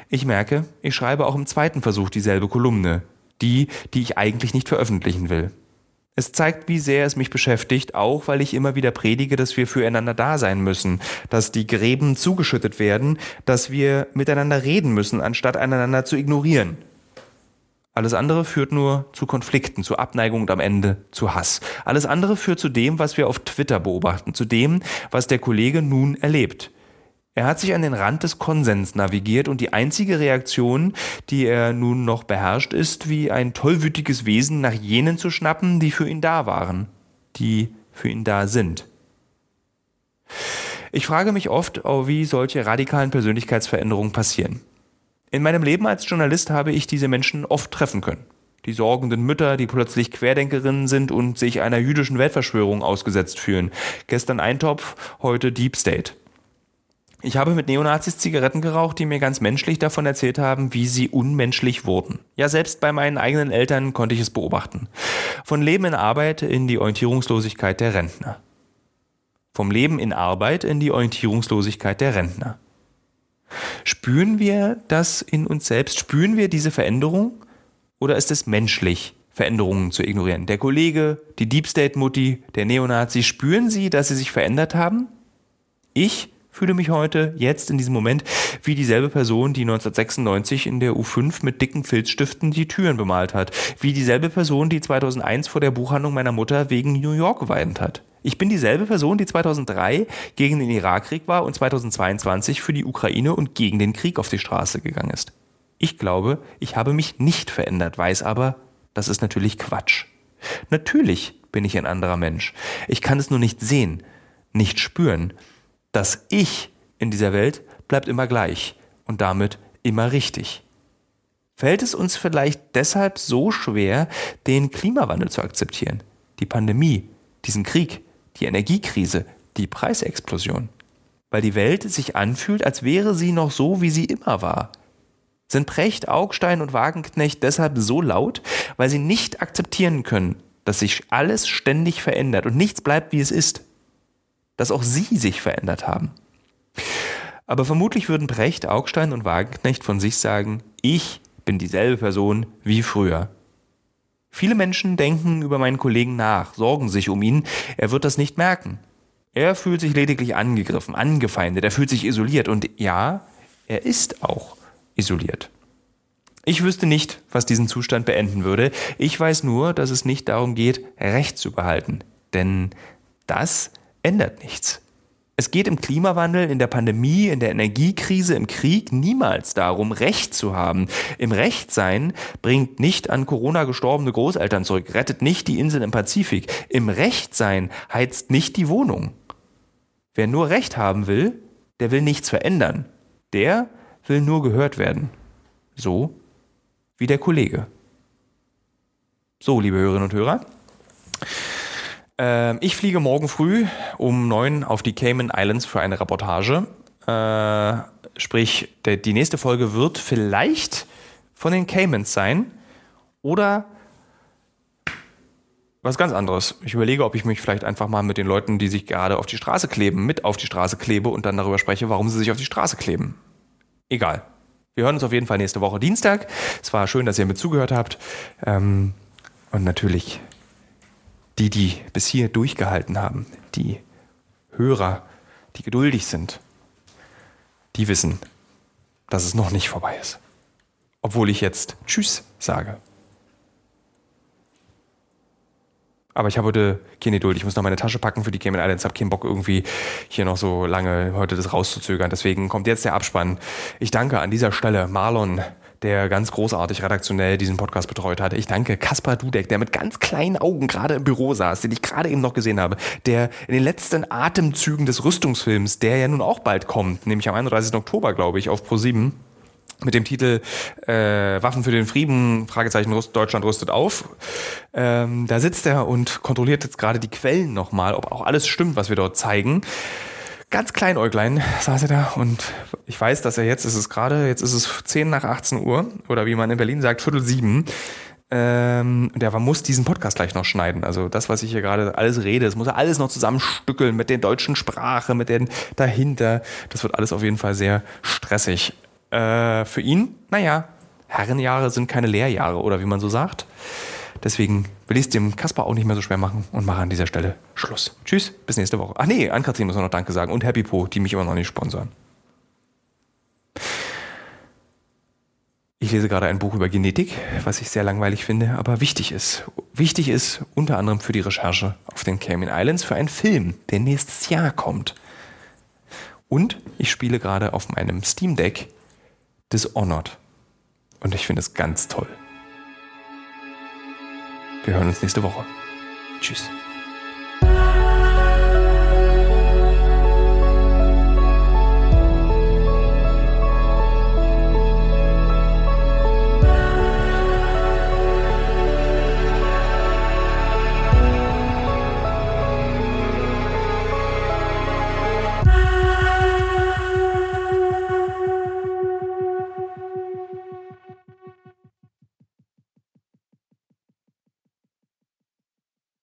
Ich merke, ich schreibe auch im zweiten Versuch dieselbe Kolumne, die, die ich eigentlich nicht veröffentlichen will. Es zeigt, wie sehr es mich beschäftigt, auch weil ich immer wieder predige, dass wir füreinander da sein müssen, dass die Gräben zugeschüttet werden, dass wir miteinander reden müssen, anstatt einander zu ignorieren. Alles andere führt nur zu Konflikten, zu Abneigung und am Ende zu Hass. Alles andere führt zu dem, was wir auf Twitter beobachten, zu dem, was der Kollege nun erlebt. Er hat sich an den Rand des Konsens navigiert und die einzige Reaktion, die er nun noch beherrscht, ist, wie ein tollwütiges Wesen nach jenen zu schnappen, die für ihn da waren, die für ihn da sind. Ich frage mich oft, oh, wie solche radikalen Persönlichkeitsveränderungen passieren. In meinem Leben als Journalist habe ich diese Menschen oft treffen können. Die sorgenden Mütter, die plötzlich Querdenkerinnen sind und sich einer jüdischen Weltverschwörung ausgesetzt fühlen. Gestern Eintopf, heute Deep State. Ich habe mit Neonazis Zigaretten geraucht, die mir ganz menschlich davon erzählt haben, wie sie unmenschlich wurden. Ja, selbst bei meinen eigenen Eltern konnte ich es beobachten. Von Leben in Arbeit in die Orientierungslosigkeit der Rentner. Vom Leben in Arbeit in die Orientierungslosigkeit der Rentner. Spüren wir das in uns selbst? Spüren wir diese Veränderung? Oder ist es menschlich, Veränderungen zu ignorieren? Der Kollege, die Deep State Mutti, der Neonazi, spüren sie, dass sie sich verändert haben? Ich fühle mich heute, jetzt in diesem Moment, wie dieselbe Person, die 1996 in der U5 mit dicken Filzstiften die Türen bemalt hat. Wie dieselbe Person, die 2001 vor der Buchhandlung meiner Mutter wegen New York geweint hat. Ich bin dieselbe Person, die 2003 gegen den Irakkrieg war und 2022 für die Ukraine und gegen den Krieg auf die Straße gegangen ist. Ich glaube, ich habe mich nicht verändert, weiß aber, das ist natürlich Quatsch. Natürlich bin ich ein anderer Mensch. Ich kann es nur nicht sehen, nicht spüren. Das Ich in dieser Welt bleibt immer gleich und damit immer richtig. Fällt es uns vielleicht deshalb so schwer, den Klimawandel zu akzeptieren? Die Pandemie, diesen Krieg, die Energiekrise, die Preisexplosion? Weil die Welt sich anfühlt, als wäre sie noch so, wie sie immer war. Sind Precht, Augstein und Wagenknecht deshalb so laut, weil sie nicht akzeptieren können, dass sich alles ständig verändert und nichts bleibt, wie es ist? Dass auch sie sich verändert haben. Aber vermutlich würden Brecht, Augstein und Wagenknecht von sich sagen, ich bin dieselbe Person wie früher. Viele Menschen denken über meinen Kollegen nach, sorgen sich um ihn, er wird das nicht merken. Er fühlt sich lediglich angegriffen, angefeindet, er fühlt sich isoliert und ja, er ist auch isoliert. Ich wüsste nicht, was diesen Zustand beenden würde. Ich weiß nur, dass es nicht darum geht, Recht zu behalten. Denn das ändert nichts. Es geht im Klimawandel, in der Pandemie, in der Energiekrise, im Krieg niemals darum, Recht zu haben. Im Rechtsein bringt nicht an Corona gestorbene Großeltern zurück, rettet nicht die Inseln im Pazifik. Im Rechtsein heizt nicht die Wohnung. Wer nur Recht haben will, der will nichts verändern. Der will nur gehört werden. So wie der Kollege. So, liebe Hörerinnen und Hörer. Äh, ich fliege morgen früh um neun auf die Cayman Islands für eine Reportage. Äh, sprich, der, die nächste Folge wird vielleicht von den Caymans sein oder was ganz anderes. Ich überlege, ob ich mich vielleicht einfach mal mit den Leuten, die sich gerade auf die Straße kleben, mit auf die Straße klebe und dann darüber spreche, warum sie sich auf die Straße kleben. Egal. Wir hören uns auf jeden Fall nächste Woche Dienstag. Es war schön, dass ihr mit zugehört habt. Ähm, und natürlich die, die bis hier durchgehalten haben, die Hörer, die geduldig sind, die wissen, dass es noch nicht vorbei ist. Obwohl ich jetzt Tschüss sage. Aber ich habe heute keine Geduld. Ich muss noch meine Tasche packen für die Cayman Islands. Habe keinen Bock irgendwie hier noch so lange heute das rauszuzögern. Deswegen kommt jetzt der Abspann. Ich danke an dieser Stelle Marlon, der ganz großartig redaktionell diesen Podcast betreut hat. Ich danke Kaspar Dudek, der mit ganz kleinen Augen gerade im Büro saß, den ich gerade eben noch gesehen habe, der in den letzten Atemzügen des Rüstungsfilms, der ja nun auch bald kommt, nämlich am 31. Oktober, glaube ich, auf Pro7, mit dem Titel äh, Waffen für den Frieden, Fragezeichen Rust, Deutschland rüstet auf. Ähm, da sitzt er und kontrolliert jetzt gerade die Quellen nochmal, ob auch alles stimmt, was wir dort zeigen. Ganz Kleinäuglein saß er da und ich weiß, dass er jetzt, ist es gerade, jetzt ist es 10 nach 18 Uhr oder wie man in Berlin sagt, Viertel sieben. Ähm, der muss diesen Podcast gleich noch schneiden. Also das, was ich hier gerade alles rede, das muss er alles noch zusammenstückeln mit der deutschen Sprache, mit den dahinter. Das wird alles auf jeden Fall sehr stressig. Äh, für ihn, naja, Herrenjahre sind keine Lehrjahre oder wie man so sagt. Deswegen will ich es dem Kasper auch nicht mehr so schwer machen und mache an dieser Stelle Schluss. Tschüss, bis nächste Woche. Ach nee, an Katrin muss man noch Danke sagen und Happy Po, die mich immer noch nicht sponsern. Ich lese gerade ein Buch über Genetik, was ich sehr langweilig finde, aber wichtig ist. Wichtig ist unter anderem für die Recherche auf den Cayman Islands für einen Film, der nächstes Jahr kommt. Und ich spiele gerade auf meinem Steam Deck Dishonored. Und ich finde es ganz toll. Wir hören uns nächste Woche. Tschüss.